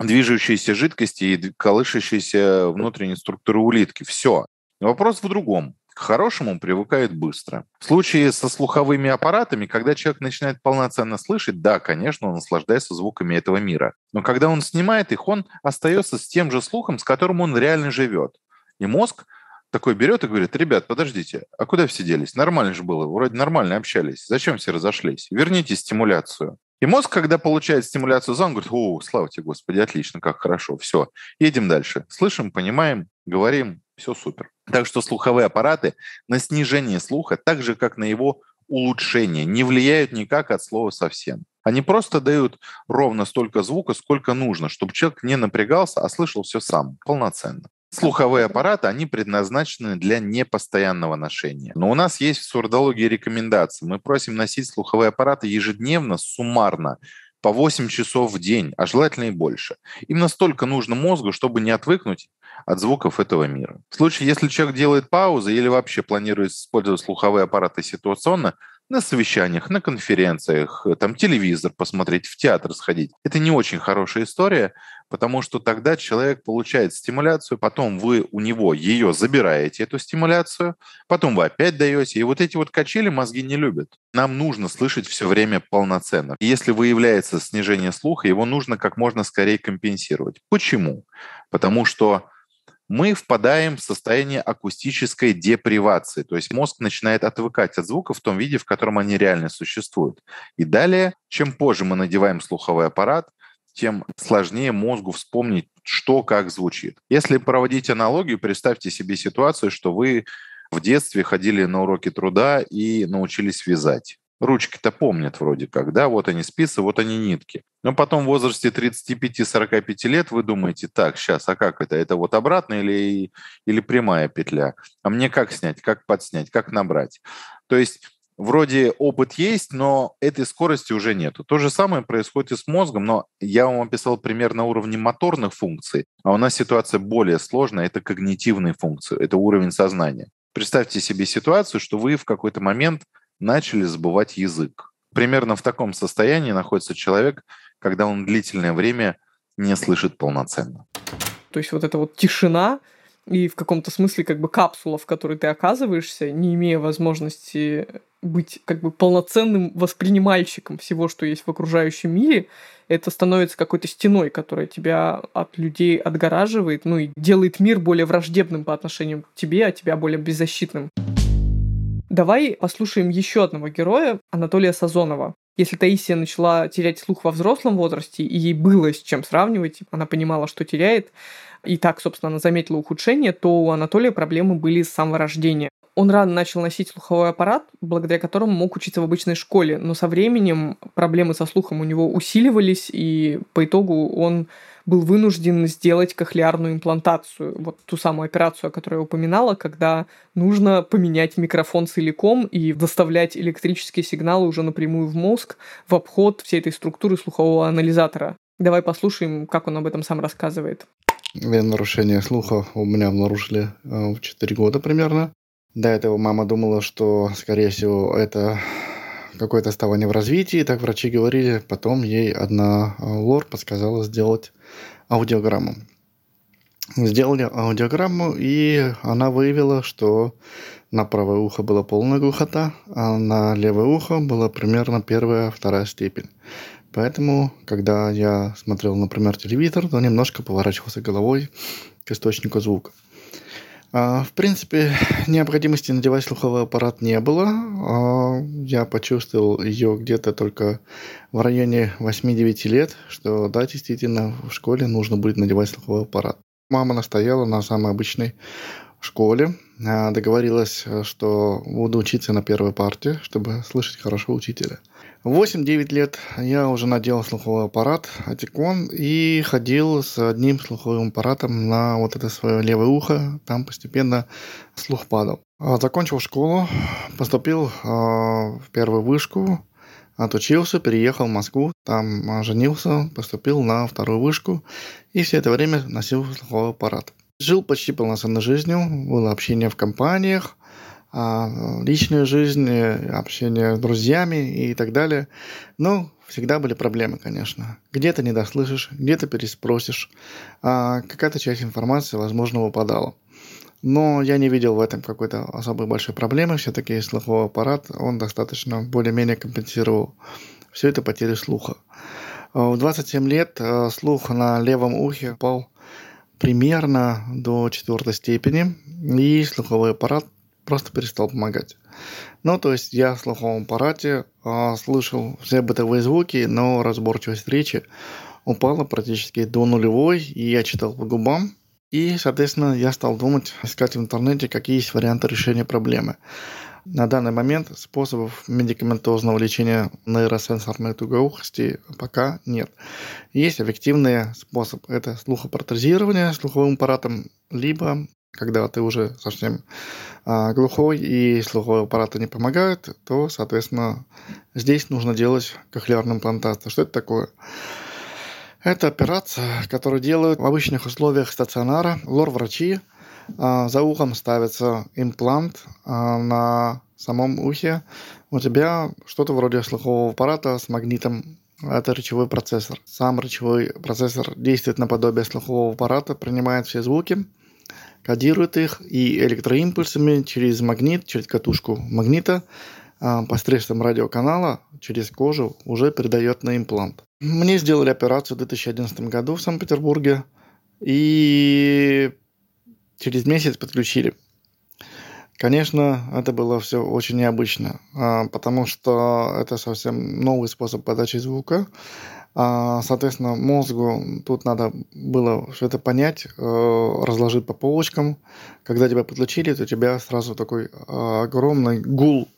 движущиеся жидкости и колышащиеся внутренние структуры улитки. Все. Вопрос в другом. К хорошему привыкает быстро. В случае со слуховыми аппаратами, когда человек начинает полноценно слышать, да, конечно, он наслаждается звуками этого мира. Но когда он снимает их, он остается с тем же слухом, с которым он реально живет. И мозг такой берет и говорит, ребят, подождите, а куда все делись? Нормально же было, вроде нормально общались. Зачем все разошлись? Верните стимуляцию. И мозг, когда получает стимуляцию за, он говорит, о, слава тебе, Господи, отлично, как хорошо, все, едем дальше. Слышим, понимаем, говорим, все супер. Так что слуховые аппараты на снижение слуха, так же, как на его улучшение, не влияют никак от слова совсем. Они просто дают ровно столько звука, сколько нужно, чтобы человек не напрягался, а слышал все сам, полноценно. Слуховые аппараты, они предназначены для непостоянного ношения. Но у нас есть в сурдологии рекомендации. Мы просим носить слуховые аппараты ежедневно, суммарно, по 8 часов в день, а желательно и больше. Им настолько нужно мозгу, чтобы не отвыкнуть от звуков этого мира. В случае, если человек делает паузы или вообще планирует использовать слуховые аппараты ситуационно, на совещаниях, на конференциях, там телевизор посмотреть, в театр сходить. Это не очень хорошая история, потому что тогда человек получает стимуляцию, потом вы у него ее забираете, эту стимуляцию, потом вы опять даете, и вот эти вот качели мозги не любят. Нам нужно слышать все время полноценно. И если выявляется снижение слуха, его нужно как можно скорее компенсировать. Почему? Потому что мы впадаем в состояние акустической депривации, то есть мозг начинает отвыкать от звуков в том виде, в котором они реально существуют. И далее, чем позже мы надеваем слуховой аппарат, тем сложнее мозгу вспомнить, что как звучит. Если проводить аналогию, представьте себе ситуацию, что вы в детстве ходили на уроки труда и научились вязать. Ручки-то помнят вроде как, да, вот они спицы, вот они нитки. Но потом в возрасте 35-45 лет вы думаете, так, сейчас, а как это? Это вот обратно или, или прямая петля? А мне как снять, как подснять, как набрать? То есть вроде опыт есть, но этой скорости уже нету. То же самое происходит и с мозгом, но я вам описал пример на уровне моторных функций, а у нас ситуация более сложная, это когнитивные функции, это уровень сознания. Представьте себе ситуацию, что вы в какой-то момент начали забывать язык. Примерно в таком состоянии находится человек, когда он длительное время не слышит полноценно. То есть вот эта вот тишина и в каком-то смысле как бы капсула, в которой ты оказываешься, не имея возможности быть как бы полноценным воспринимальщиком всего, что есть в окружающем мире, это становится какой-то стеной, которая тебя от людей отгораживает, ну и делает мир более враждебным по отношению к тебе, а тебя более беззащитным. Давай послушаем еще одного героя, Анатолия Сазонова. Если Таисия начала терять слух во взрослом возрасте, и ей было с чем сравнивать, она понимала, что теряет, и так, собственно, она заметила ухудшение, то у Анатолия проблемы были с самого рождения. Он рано начал носить слуховой аппарат, благодаря которому мог учиться в обычной школе, но со временем проблемы со слухом у него усиливались, и по итогу он был вынужден сделать кохлеарную имплантацию, вот ту самую операцию, о которой я упоминала, когда нужно поменять микрофон целиком и доставлять электрические сигналы уже напрямую в мозг в обход всей этой структуры слухового анализатора. Давай послушаем, как он об этом сам рассказывает. Нарушение слуха у меня обнаружили э, в 4 года примерно. До этого мама думала, что, скорее всего, это какое-то отставание в развитии, так врачи говорили. Потом ей одна э, лор подсказала сделать аудиограмму. Сделали аудиограмму, и она выявила, что на правое ухо была полная глухота, а на левое ухо была примерно первая, вторая степень. Поэтому, когда я смотрел, например, телевизор, то немножко поворачивался головой к источнику звука. А, в принципе, необходимости надевать слуховой аппарат не было. А, я почувствовал ее где-то только в районе 8-9 лет, что да, действительно, в школе нужно будет надевать слуховой аппарат. Мама настояла на самой обычной школе, а, договорилась, что буду учиться на первой партии, чтобы слышать хорошо учителя – 8-9 лет я уже надел слуховой аппарат Атикон и ходил с одним слуховым аппаратом на вот это свое левое ухо. Там постепенно слух падал. А, закончил школу, поступил а, в первую вышку, отучился, переехал в Москву, там а, женился, поступил на вторую вышку и все это время носил слуховой аппарат. Жил почти полноценной жизнью, было общение в компаниях, а, личную жизнь, общение с друзьями и так далее. Но всегда были проблемы, конечно. Где-то не дослышишь, где-то переспросишь, а какая-то часть информации, возможно, выпадала. Но я не видел в этом какой-то особой большой проблемы. Все-таки слуховой аппарат, он достаточно более-менее компенсировал всю эту потерю слуха. В 27 лет э, слух на левом ухе упал примерно до четвертой степени, и слуховой аппарат просто перестал помогать. Ну, то есть я в слуховом аппарате а, слышал все бытовые звуки, но разборчивость речи упала практически до нулевой, и я читал по губам, и, соответственно, я стал думать, искать в интернете, какие есть варианты решения проблемы. На данный момент способов медикаментозного лечения нейросенсорной тугоухости пока нет. Есть эффективный способ. Это слухопротезирование слуховым аппаратом, либо когда ты уже совсем а, глухой и слуховые аппараты не помогают, то, соответственно, здесь нужно делать кохлеарную имплантацию. Что это такое? Это операция, которую делают в обычных условиях стационара. Лор-врачи а, за ухом ставится имплант а, на самом ухе. У тебя что-то вроде слухового аппарата с магнитом. Это речевой процессор. Сам речевой процессор действует наподобие слухового аппарата, принимает все звуки, кодирует их и электроимпульсами через магнит, через катушку магнита а, посредством радиоканала через кожу уже передает на имплант. Мне сделали операцию в 2011 году в Санкт-Петербурге и через месяц подключили. Конечно, это было все очень необычно, а, потому что это совсем новый способ подачи звука. А, соответственно, мозгу тут надо было все это понять, э, разложить по полочкам. Когда тебя подключили, то у тебя сразу такой огромный гул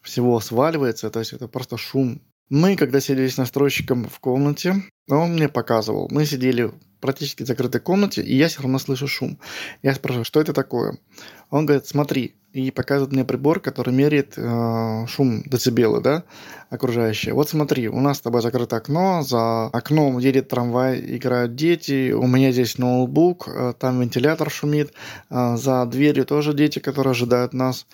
всего сваливается, то есть это просто шум. Мы, когда сидели с настройщиком в комнате, он мне показывал, мы сидели практически в закрытой комнате, и я все равно слышу шум. Я спрашиваю, что это такое? Он говорит, смотри, и показывает мне прибор, который меряет э, шум децибелы, да, окружающие. Вот смотри, у нас с тобой закрыто окно, за окном едет трамвай, играют дети, у меня здесь ноутбук, э, там вентилятор шумит, э, за дверью тоже дети, которые ожидают нас.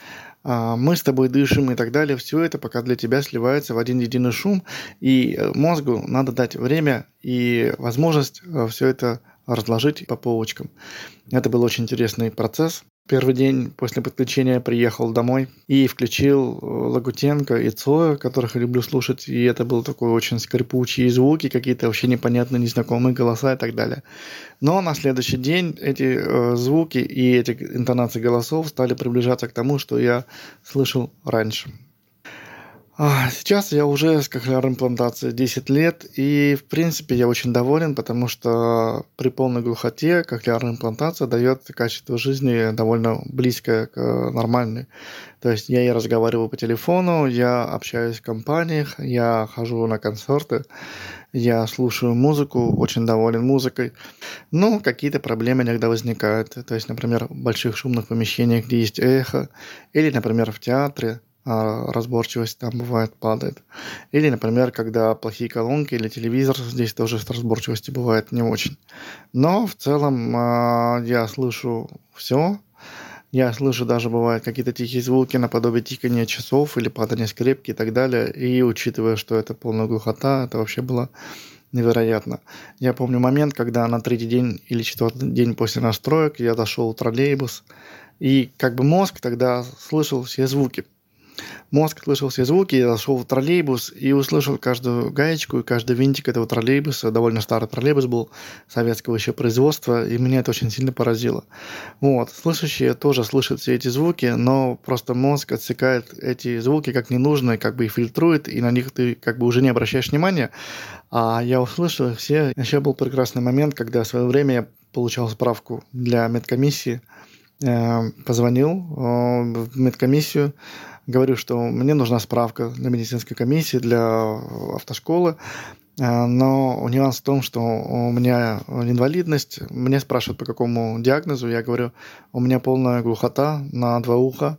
А, мы с тобой дышим и так далее, все это пока для тебя сливается в один единый шум, и э, мозгу надо дать время и возможность э, все это разложить по полочкам. Это был очень интересный процесс. Первый день после подключения приехал домой и включил э, Лагутенко и Цоя, которых я люблю слушать, и это был такой очень скрипучие звуки, какие-то вообще непонятные, незнакомые голоса и так далее. Но на следующий день эти э, звуки и эти интонации голосов стали приближаться к тому, что я слышал раньше. А, сейчас я уже с кохлеарной имплантацией 10 лет, и, в принципе, я очень доволен, потому что при полной глухоте кохлеарная имплантация дает качество жизни довольно близкое к нормальной. То есть я и разговариваю по телефону, я общаюсь в компаниях, я хожу на концерты, я слушаю музыку, очень доволен музыкой. Но какие-то проблемы иногда возникают. То есть, например, в больших шумных помещениях, где есть эхо, или, например, в театре, разборчивость там бывает падает. Или, например, когда плохие колонки или телевизор, здесь тоже с разборчивостью бывает не очень. Но в целом а, я слышу все. Я слышу даже бывают какие-то тихие звуки наподобие тикания часов или падания скрепки и так далее. И учитывая, что это полная глухота, это вообще было невероятно. Я помню момент, когда на третий день или четвертый день после настроек я дошел в троллейбус, и как бы мозг тогда слышал все звуки – Мозг слышал все звуки, я зашел в троллейбус и услышал каждую гаечку и каждый винтик этого троллейбуса. Довольно старый троллейбус был, советского еще производства, и меня это очень сильно поразило. Вот. Слышащие тоже слышат все эти звуки, но просто мозг отсекает эти звуки как ненужные, как бы и фильтрует, и на них ты как бы уже не обращаешь внимания. А я услышал их все. Еще был прекрасный момент, когда в свое время я получал справку для медкомиссии, э, позвонил э, в медкомиссию, говорю, что мне нужна справка для медицинской комиссии, для автошколы, э, но нюанс в том, что у меня инвалидность. Мне спрашивают, по какому диагнозу. Я говорю, у меня полная глухота на два уха.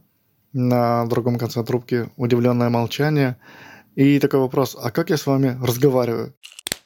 На другом конце трубки удивленное молчание. И такой вопрос, а как я с вами разговариваю?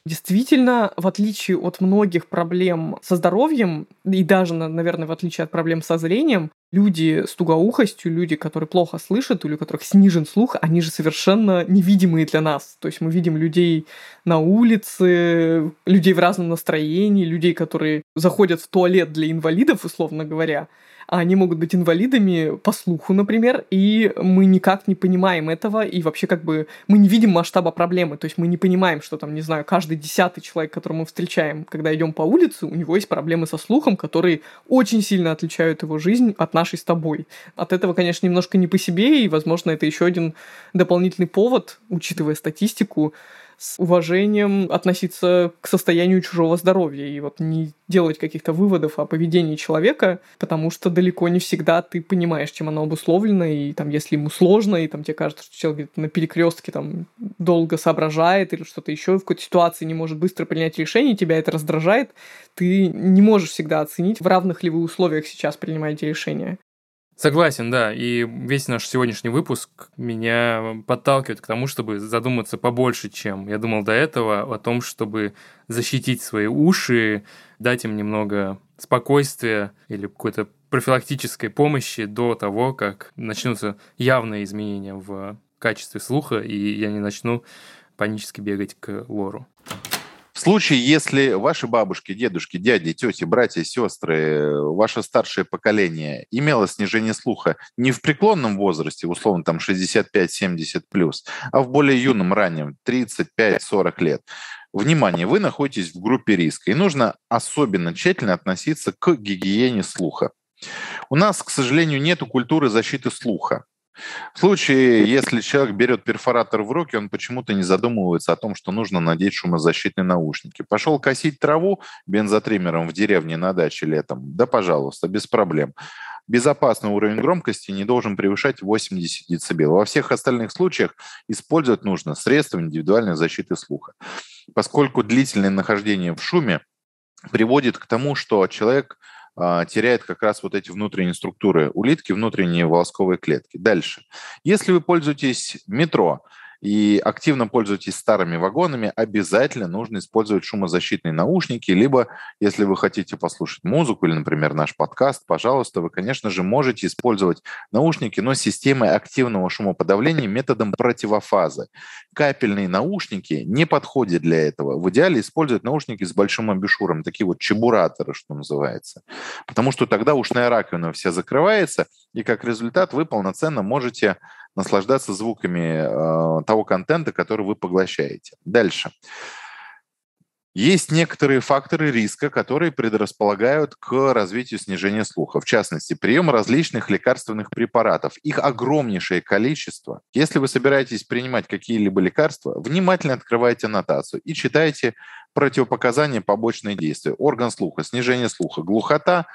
Действительно, в отличие от многих проблем со здоровьем, и даже, наверное, в отличие от проблем со зрением, люди с тугоухостью, люди, которые плохо слышат, или у которых снижен слух, они же совершенно невидимые для нас. То есть мы видим людей на улице, людей в разном настроении, людей, которые заходят в туалет для инвалидов, условно говоря, а они могут быть инвалидами по слуху, например, и мы никак не понимаем этого, и вообще как бы мы не видим масштаба проблемы, то есть мы не понимаем, что там, не знаю, каждый десятый человек, которого мы встречаем, когда идем по улице, у него есть проблемы со слухом, которые очень сильно отличают его жизнь от нашей с тобой. От этого, конечно, немножко не по себе, и, возможно, это еще один дополнительный повод, учитывая статистику, с уважением относиться к состоянию чужого здоровья и вот не делать каких-то выводов о поведении человека, потому что далеко не всегда ты понимаешь, чем оно обусловлено, и там, если ему сложно, и там тебе кажется, что человек на перекрестке там долго соображает или что-то еще в какой-то ситуации не может быстро принять решение, тебя это раздражает, ты не можешь всегда оценить, в равных ли вы условиях сейчас принимаете решение. Согласен, да. И весь наш сегодняшний выпуск меня подталкивает к тому, чтобы задуматься побольше, чем я думал до этого, о том, чтобы защитить свои уши, дать им немного спокойствия или какой-то профилактической помощи до того, как начнутся явные изменения в качестве слуха, и я не начну панически бегать к лору. В случае, если ваши бабушки, дедушки, дяди, тети, братья, сестры, ваше старшее поколение имело снижение слуха не в преклонном возрасте, условно там 65-70 плюс, а в более юном раннем, 35-40 лет, Внимание, вы находитесь в группе риска, и нужно особенно тщательно относиться к гигиене слуха. У нас, к сожалению, нет культуры защиты слуха. В случае, если человек берет перфоратор в руки, он почему-то не задумывается о том, что нужно надеть шумозащитные наушники. Пошел косить траву бензотриммером в деревне на даче летом, да, пожалуйста, без проблем. Безопасный уровень громкости не должен превышать 80 дБ. Во всех остальных случаях использовать нужно средства индивидуальной защиты слуха. Поскольку длительное нахождение в шуме приводит к тому, что человек теряет как раз вот эти внутренние структуры улитки, внутренние волосковые клетки. Дальше. Если вы пользуетесь метро, и активно пользуетесь старыми вагонами, обязательно нужно использовать шумозащитные наушники, либо, если вы хотите послушать музыку или, например, наш подкаст, пожалуйста, вы, конечно же, можете использовать наушники, но с системой активного шумоподавления методом противофазы. Капельные наушники не подходят для этого. В идеале использовать наушники с большим амбушюром, такие вот чебураторы, что называется. Потому что тогда ушная раковина вся закрывается, и как результат вы полноценно можете наслаждаться звуками э, того контента, который вы поглощаете. Дальше. Есть некоторые факторы риска, которые предрасполагают к развитию снижения слуха. В частности, прием различных лекарственных препаратов. Их огромнейшее количество. Если вы собираетесь принимать какие-либо лекарства, внимательно открывайте аннотацию и читайте противопоказания, побочные действия. Орган слуха, снижение слуха, глухота,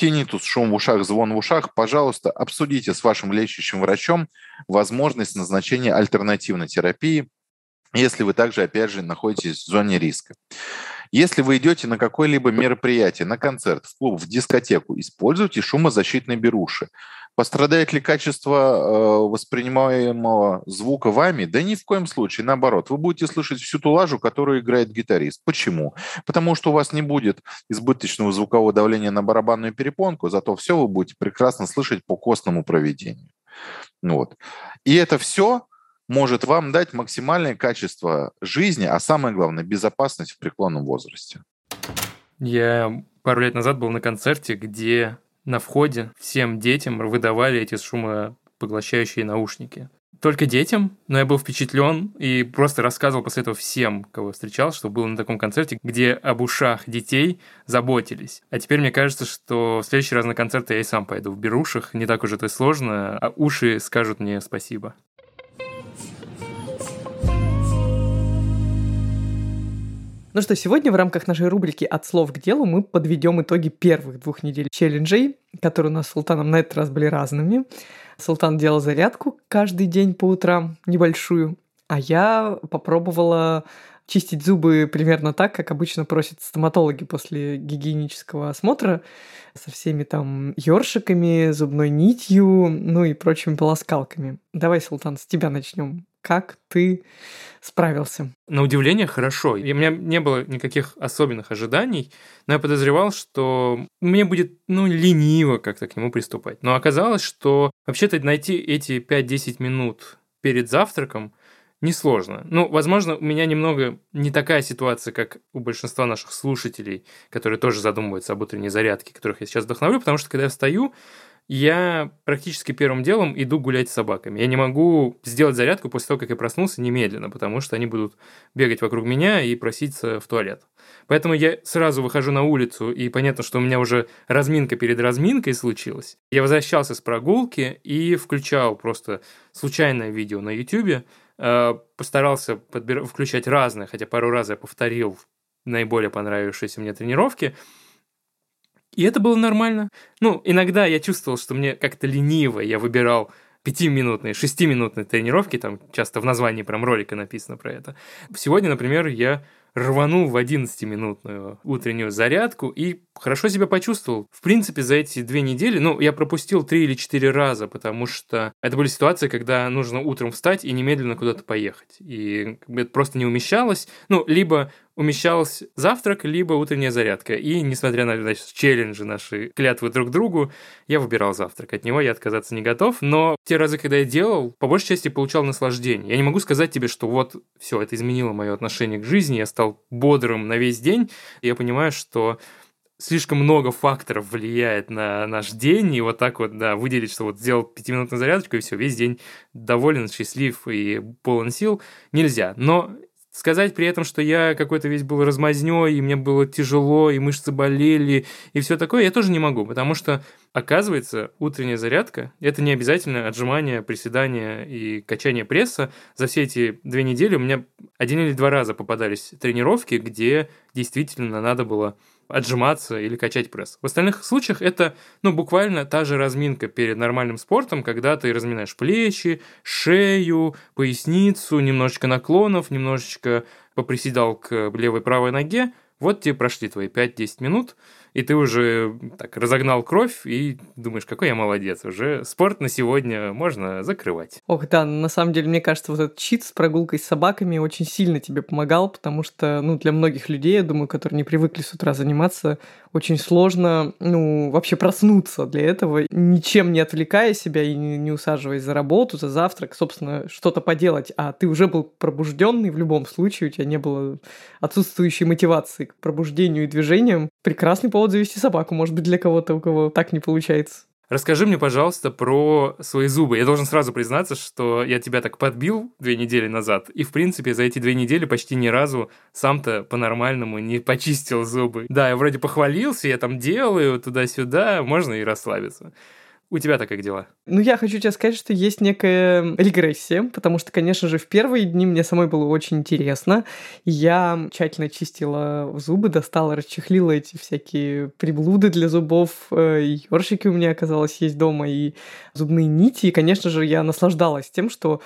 тинитус, шум в ушах, звон в ушах, пожалуйста, обсудите с вашим лечащим врачом возможность назначения альтернативной терапии, если вы также, опять же, находитесь в зоне риска. Если вы идете на какое-либо мероприятие, на концерт, в клуб, в дискотеку, используйте шумозащитные беруши. Пострадает ли качество э, воспринимаемого звука вами? Да ни в коем случае, наоборот. Вы будете слышать всю ту лажу, которую играет гитарист. Почему? Потому что у вас не будет избыточного звукового давления на барабанную перепонку, зато все вы будете прекрасно слышать по костному проведению. Вот. И это все может вам дать максимальное качество жизни, а самое главное, безопасность в преклонном возрасте. Я пару лет назад был на концерте, где на входе всем детям выдавали эти шумопоглощающие наушники. Только детям, но я был впечатлен и просто рассказывал после этого всем, кого встречал, что был на таком концерте, где об ушах детей заботились. А теперь мне кажется, что в следующий раз на концерт я и сам пойду в берушах. Не так уж это сложно, а уши скажут мне спасибо. Ну что, сегодня в рамках нашей рубрики «От слов к делу» мы подведем итоги первых двух недель челленджей, которые у нас с Султаном на этот раз были разными. Султан делал зарядку каждый день по утрам, небольшую, а я попробовала чистить зубы примерно так, как обычно просят стоматологи после гигиенического осмотра, со всеми там ёршиками, зубной нитью, ну и прочими полоскалками. Давай, Султан, с тебя начнем. Как ты справился? На удивление хорошо. И у меня не было никаких особенных ожиданий, но я подозревал, что мне будет, ну, лениво как-то к нему приступать. Но оказалось, что вообще-то найти эти 5-10 минут перед завтраком несложно. Ну, возможно, у меня немного не такая ситуация, как у большинства наших слушателей, которые тоже задумываются об утренней зарядке, которых я сейчас вдохновлю, потому что когда я встаю, я практически первым делом иду гулять с собаками. Я не могу сделать зарядку после того, как я проснулся немедленно, потому что они будут бегать вокруг меня и проситься в туалет. Поэтому я сразу выхожу на улицу, и понятно, что у меня уже разминка перед разминкой случилась. Я возвращался с прогулки и включал просто случайное видео на YouTube, э, постарался подбир... включать разные, хотя пару раз я повторил наиболее понравившиеся мне тренировки – и это было нормально. Ну, иногда я чувствовал, что мне как-то лениво, я выбирал пятиминутные, шестиминутные тренировки, там часто в названии прям ролика написано про это. Сегодня, например, я рванул в 11-минутную утреннюю зарядку и хорошо себя почувствовал. В принципе, за эти две недели, ну, я пропустил три или четыре раза, потому что это были ситуации, когда нужно утром встать и немедленно куда-то поехать. И это просто не умещалось. Ну, либо умещался завтрак, либо утренняя зарядка. И, несмотря на значит, челленджи наши, клятвы друг другу, я выбирал завтрак. От него я отказаться не готов. Но те разы, когда я делал, по большей части получал наслаждение. Я не могу сказать тебе, что вот все, это изменило мое отношение к жизни, я стал бодрым на весь день. И я понимаю, что слишком много факторов влияет на наш день, и вот так вот, да, выделить, что вот сделал пятиминутную зарядочку, и все, весь день доволен, счастлив и полон сил, нельзя. Но Сказать при этом, что я какой-то весь был размазнёй, и мне было тяжело, и мышцы болели, и все такое, я тоже не могу, потому что, оказывается, утренняя зарядка – это не обязательно отжимание, приседания и качание пресса. За все эти две недели у меня один или два раза попадались тренировки, где действительно надо было отжиматься или качать пресс. В остальных случаях это, ну, буквально та же разминка перед нормальным спортом, когда ты разминаешь плечи, шею, поясницу, немножечко наклонов, немножечко поприседал к левой-правой ноге. Вот тебе прошли твои 5-10 минут – и ты уже так разогнал кровь и думаешь, какой я молодец, уже спорт на сегодня можно закрывать. Ох, да, на самом деле, мне кажется, вот этот чит с прогулкой с собаками очень сильно тебе помогал, потому что, ну, для многих людей, я думаю, которые не привыкли с утра заниматься, очень сложно, ну, вообще проснуться для этого, ничем не отвлекая себя и не усаживаясь за работу, за завтрак, собственно, что-то поделать, а ты уже был пробужденный в любом случае, у тебя не было отсутствующей мотивации к пробуждению и движениям. Прекрасный повод завести собаку, может быть, для кого-то, у кого так не получается. Расскажи мне, пожалуйста, про свои зубы. Я должен сразу признаться, что я тебя так подбил две недели назад, и, в принципе, за эти две недели почти ни разу сам-то по-нормальному не почистил зубы. Да, я вроде похвалился, я там делаю туда-сюда, можно и расслабиться. У тебя-то как дела? Ну, я хочу тебе сказать, что есть некая регрессия, потому что, конечно же, в первые дни мне самой было очень интересно. Я тщательно чистила зубы, достала, расчехлила эти всякие приблуды для зубов. Э, ёршики у меня, оказалось, есть дома, и зубные нити. И, конечно же, я наслаждалась тем, что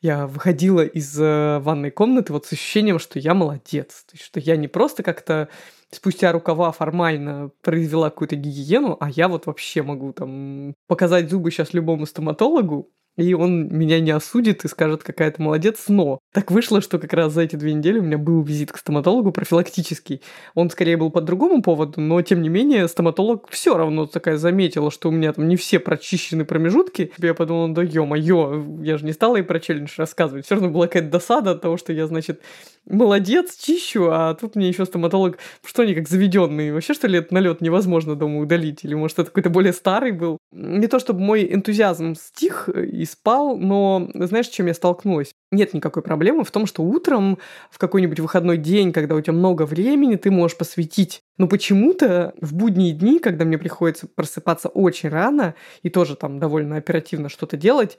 я выходила из э, ванной комнаты вот с ощущением, что я молодец. То есть, что я не просто как-то спустя рукава формально произвела какую-то гигиену, а я вот вообще могу там показать зубы сейчас любому стоматологу, и он меня не осудит и скажет, какая то молодец, но так вышло, что как раз за эти две недели у меня был визит к стоматологу профилактический. Он скорее был по другому поводу, но тем не менее стоматолог все равно такая заметила, что у меня там не все прочищены промежутки. Я подумала, да ё-моё, я же не стала ей про челлендж рассказывать. Все равно была какая-то досада от того, что я, значит, молодец, чищу, а тут мне еще стоматолог, что они как заведенные. Вообще, что ли, этот налет невозможно дома удалить? Или, может, это какой-то более старый был? Не то, чтобы мой энтузиазм стих и спал, но знаешь, чем я столкнулась? Нет никакой проблемы в том, что утром в какой-нибудь выходной день, когда у тебя много времени, ты можешь посвятить. Но почему-то в будние дни, когда мне приходится просыпаться очень рано и тоже там довольно оперативно что-то делать,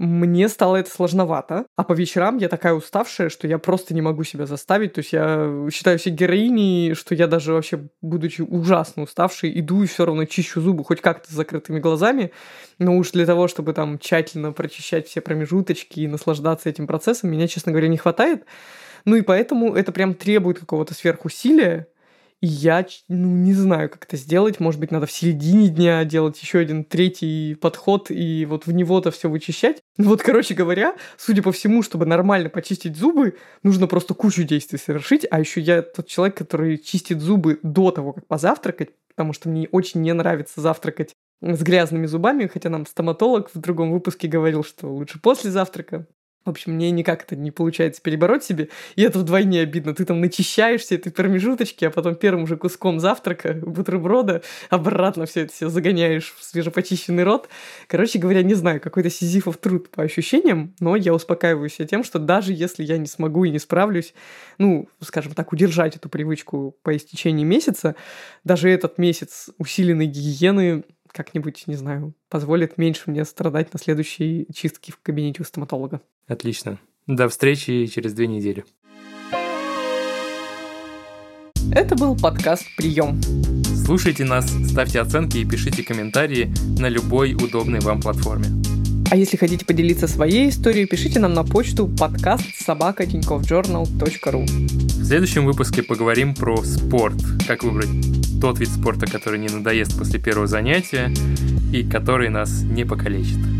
мне стало это сложновато. А по вечерам я такая уставшая, что я просто не могу себя заставить. То есть я считаю себя героиней, что я даже вообще, будучи ужасно уставшей, иду и все равно чищу зубы хоть как-то с закрытыми глазами. Но уж для того, чтобы там тщательно прочищать все промежуточки и наслаждаться этим процессом, меня, честно говоря, не хватает. Ну и поэтому это прям требует какого-то сверхусилия. Я, ну, не знаю, как это сделать. Может быть, надо в середине дня делать еще один третий подход и вот в него-то все вычищать. Ну вот, короче говоря, судя по всему, чтобы нормально почистить зубы, нужно просто кучу действий совершить. А еще я тот человек, который чистит зубы до того, как позавтракать, потому что мне очень не нравится завтракать с грязными зубами, хотя нам стоматолог в другом выпуске говорил, что лучше после завтрака. В общем, мне никак это не получается перебороть себе, и это вдвойне обидно. Ты там начищаешься этой промежуточки, а потом первым же куском завтрака, бутерброда, обратно все это все загоняешь в свежепочищенный рот. Короче говоря, не знаю, какой-то сизифов труд по ощущениям, но я успокаиваю себя тем, что даже если я не смогу и не справлюсь, ну, скажем так, удержать эту привычку по истечении месяца, даже этот месяц усиленной гигиены как-нибудь, не знаю, позволит меньше мне страдать на следующей чистке в кабинете у стоматолога. Отлично. До встречи через две недели. Это был подкаст «Прием». Слушайте нас, ставьте оценки и пишите комментарии на любой удобной вам платформе. А если хотите поделиться своей историей, пишите нам на почту подкаст собака ру. В следующем выпуске поговорим про спорт. Как выбрать тот вид спорта, который не надоест после первого занятия и который нас не покалечит.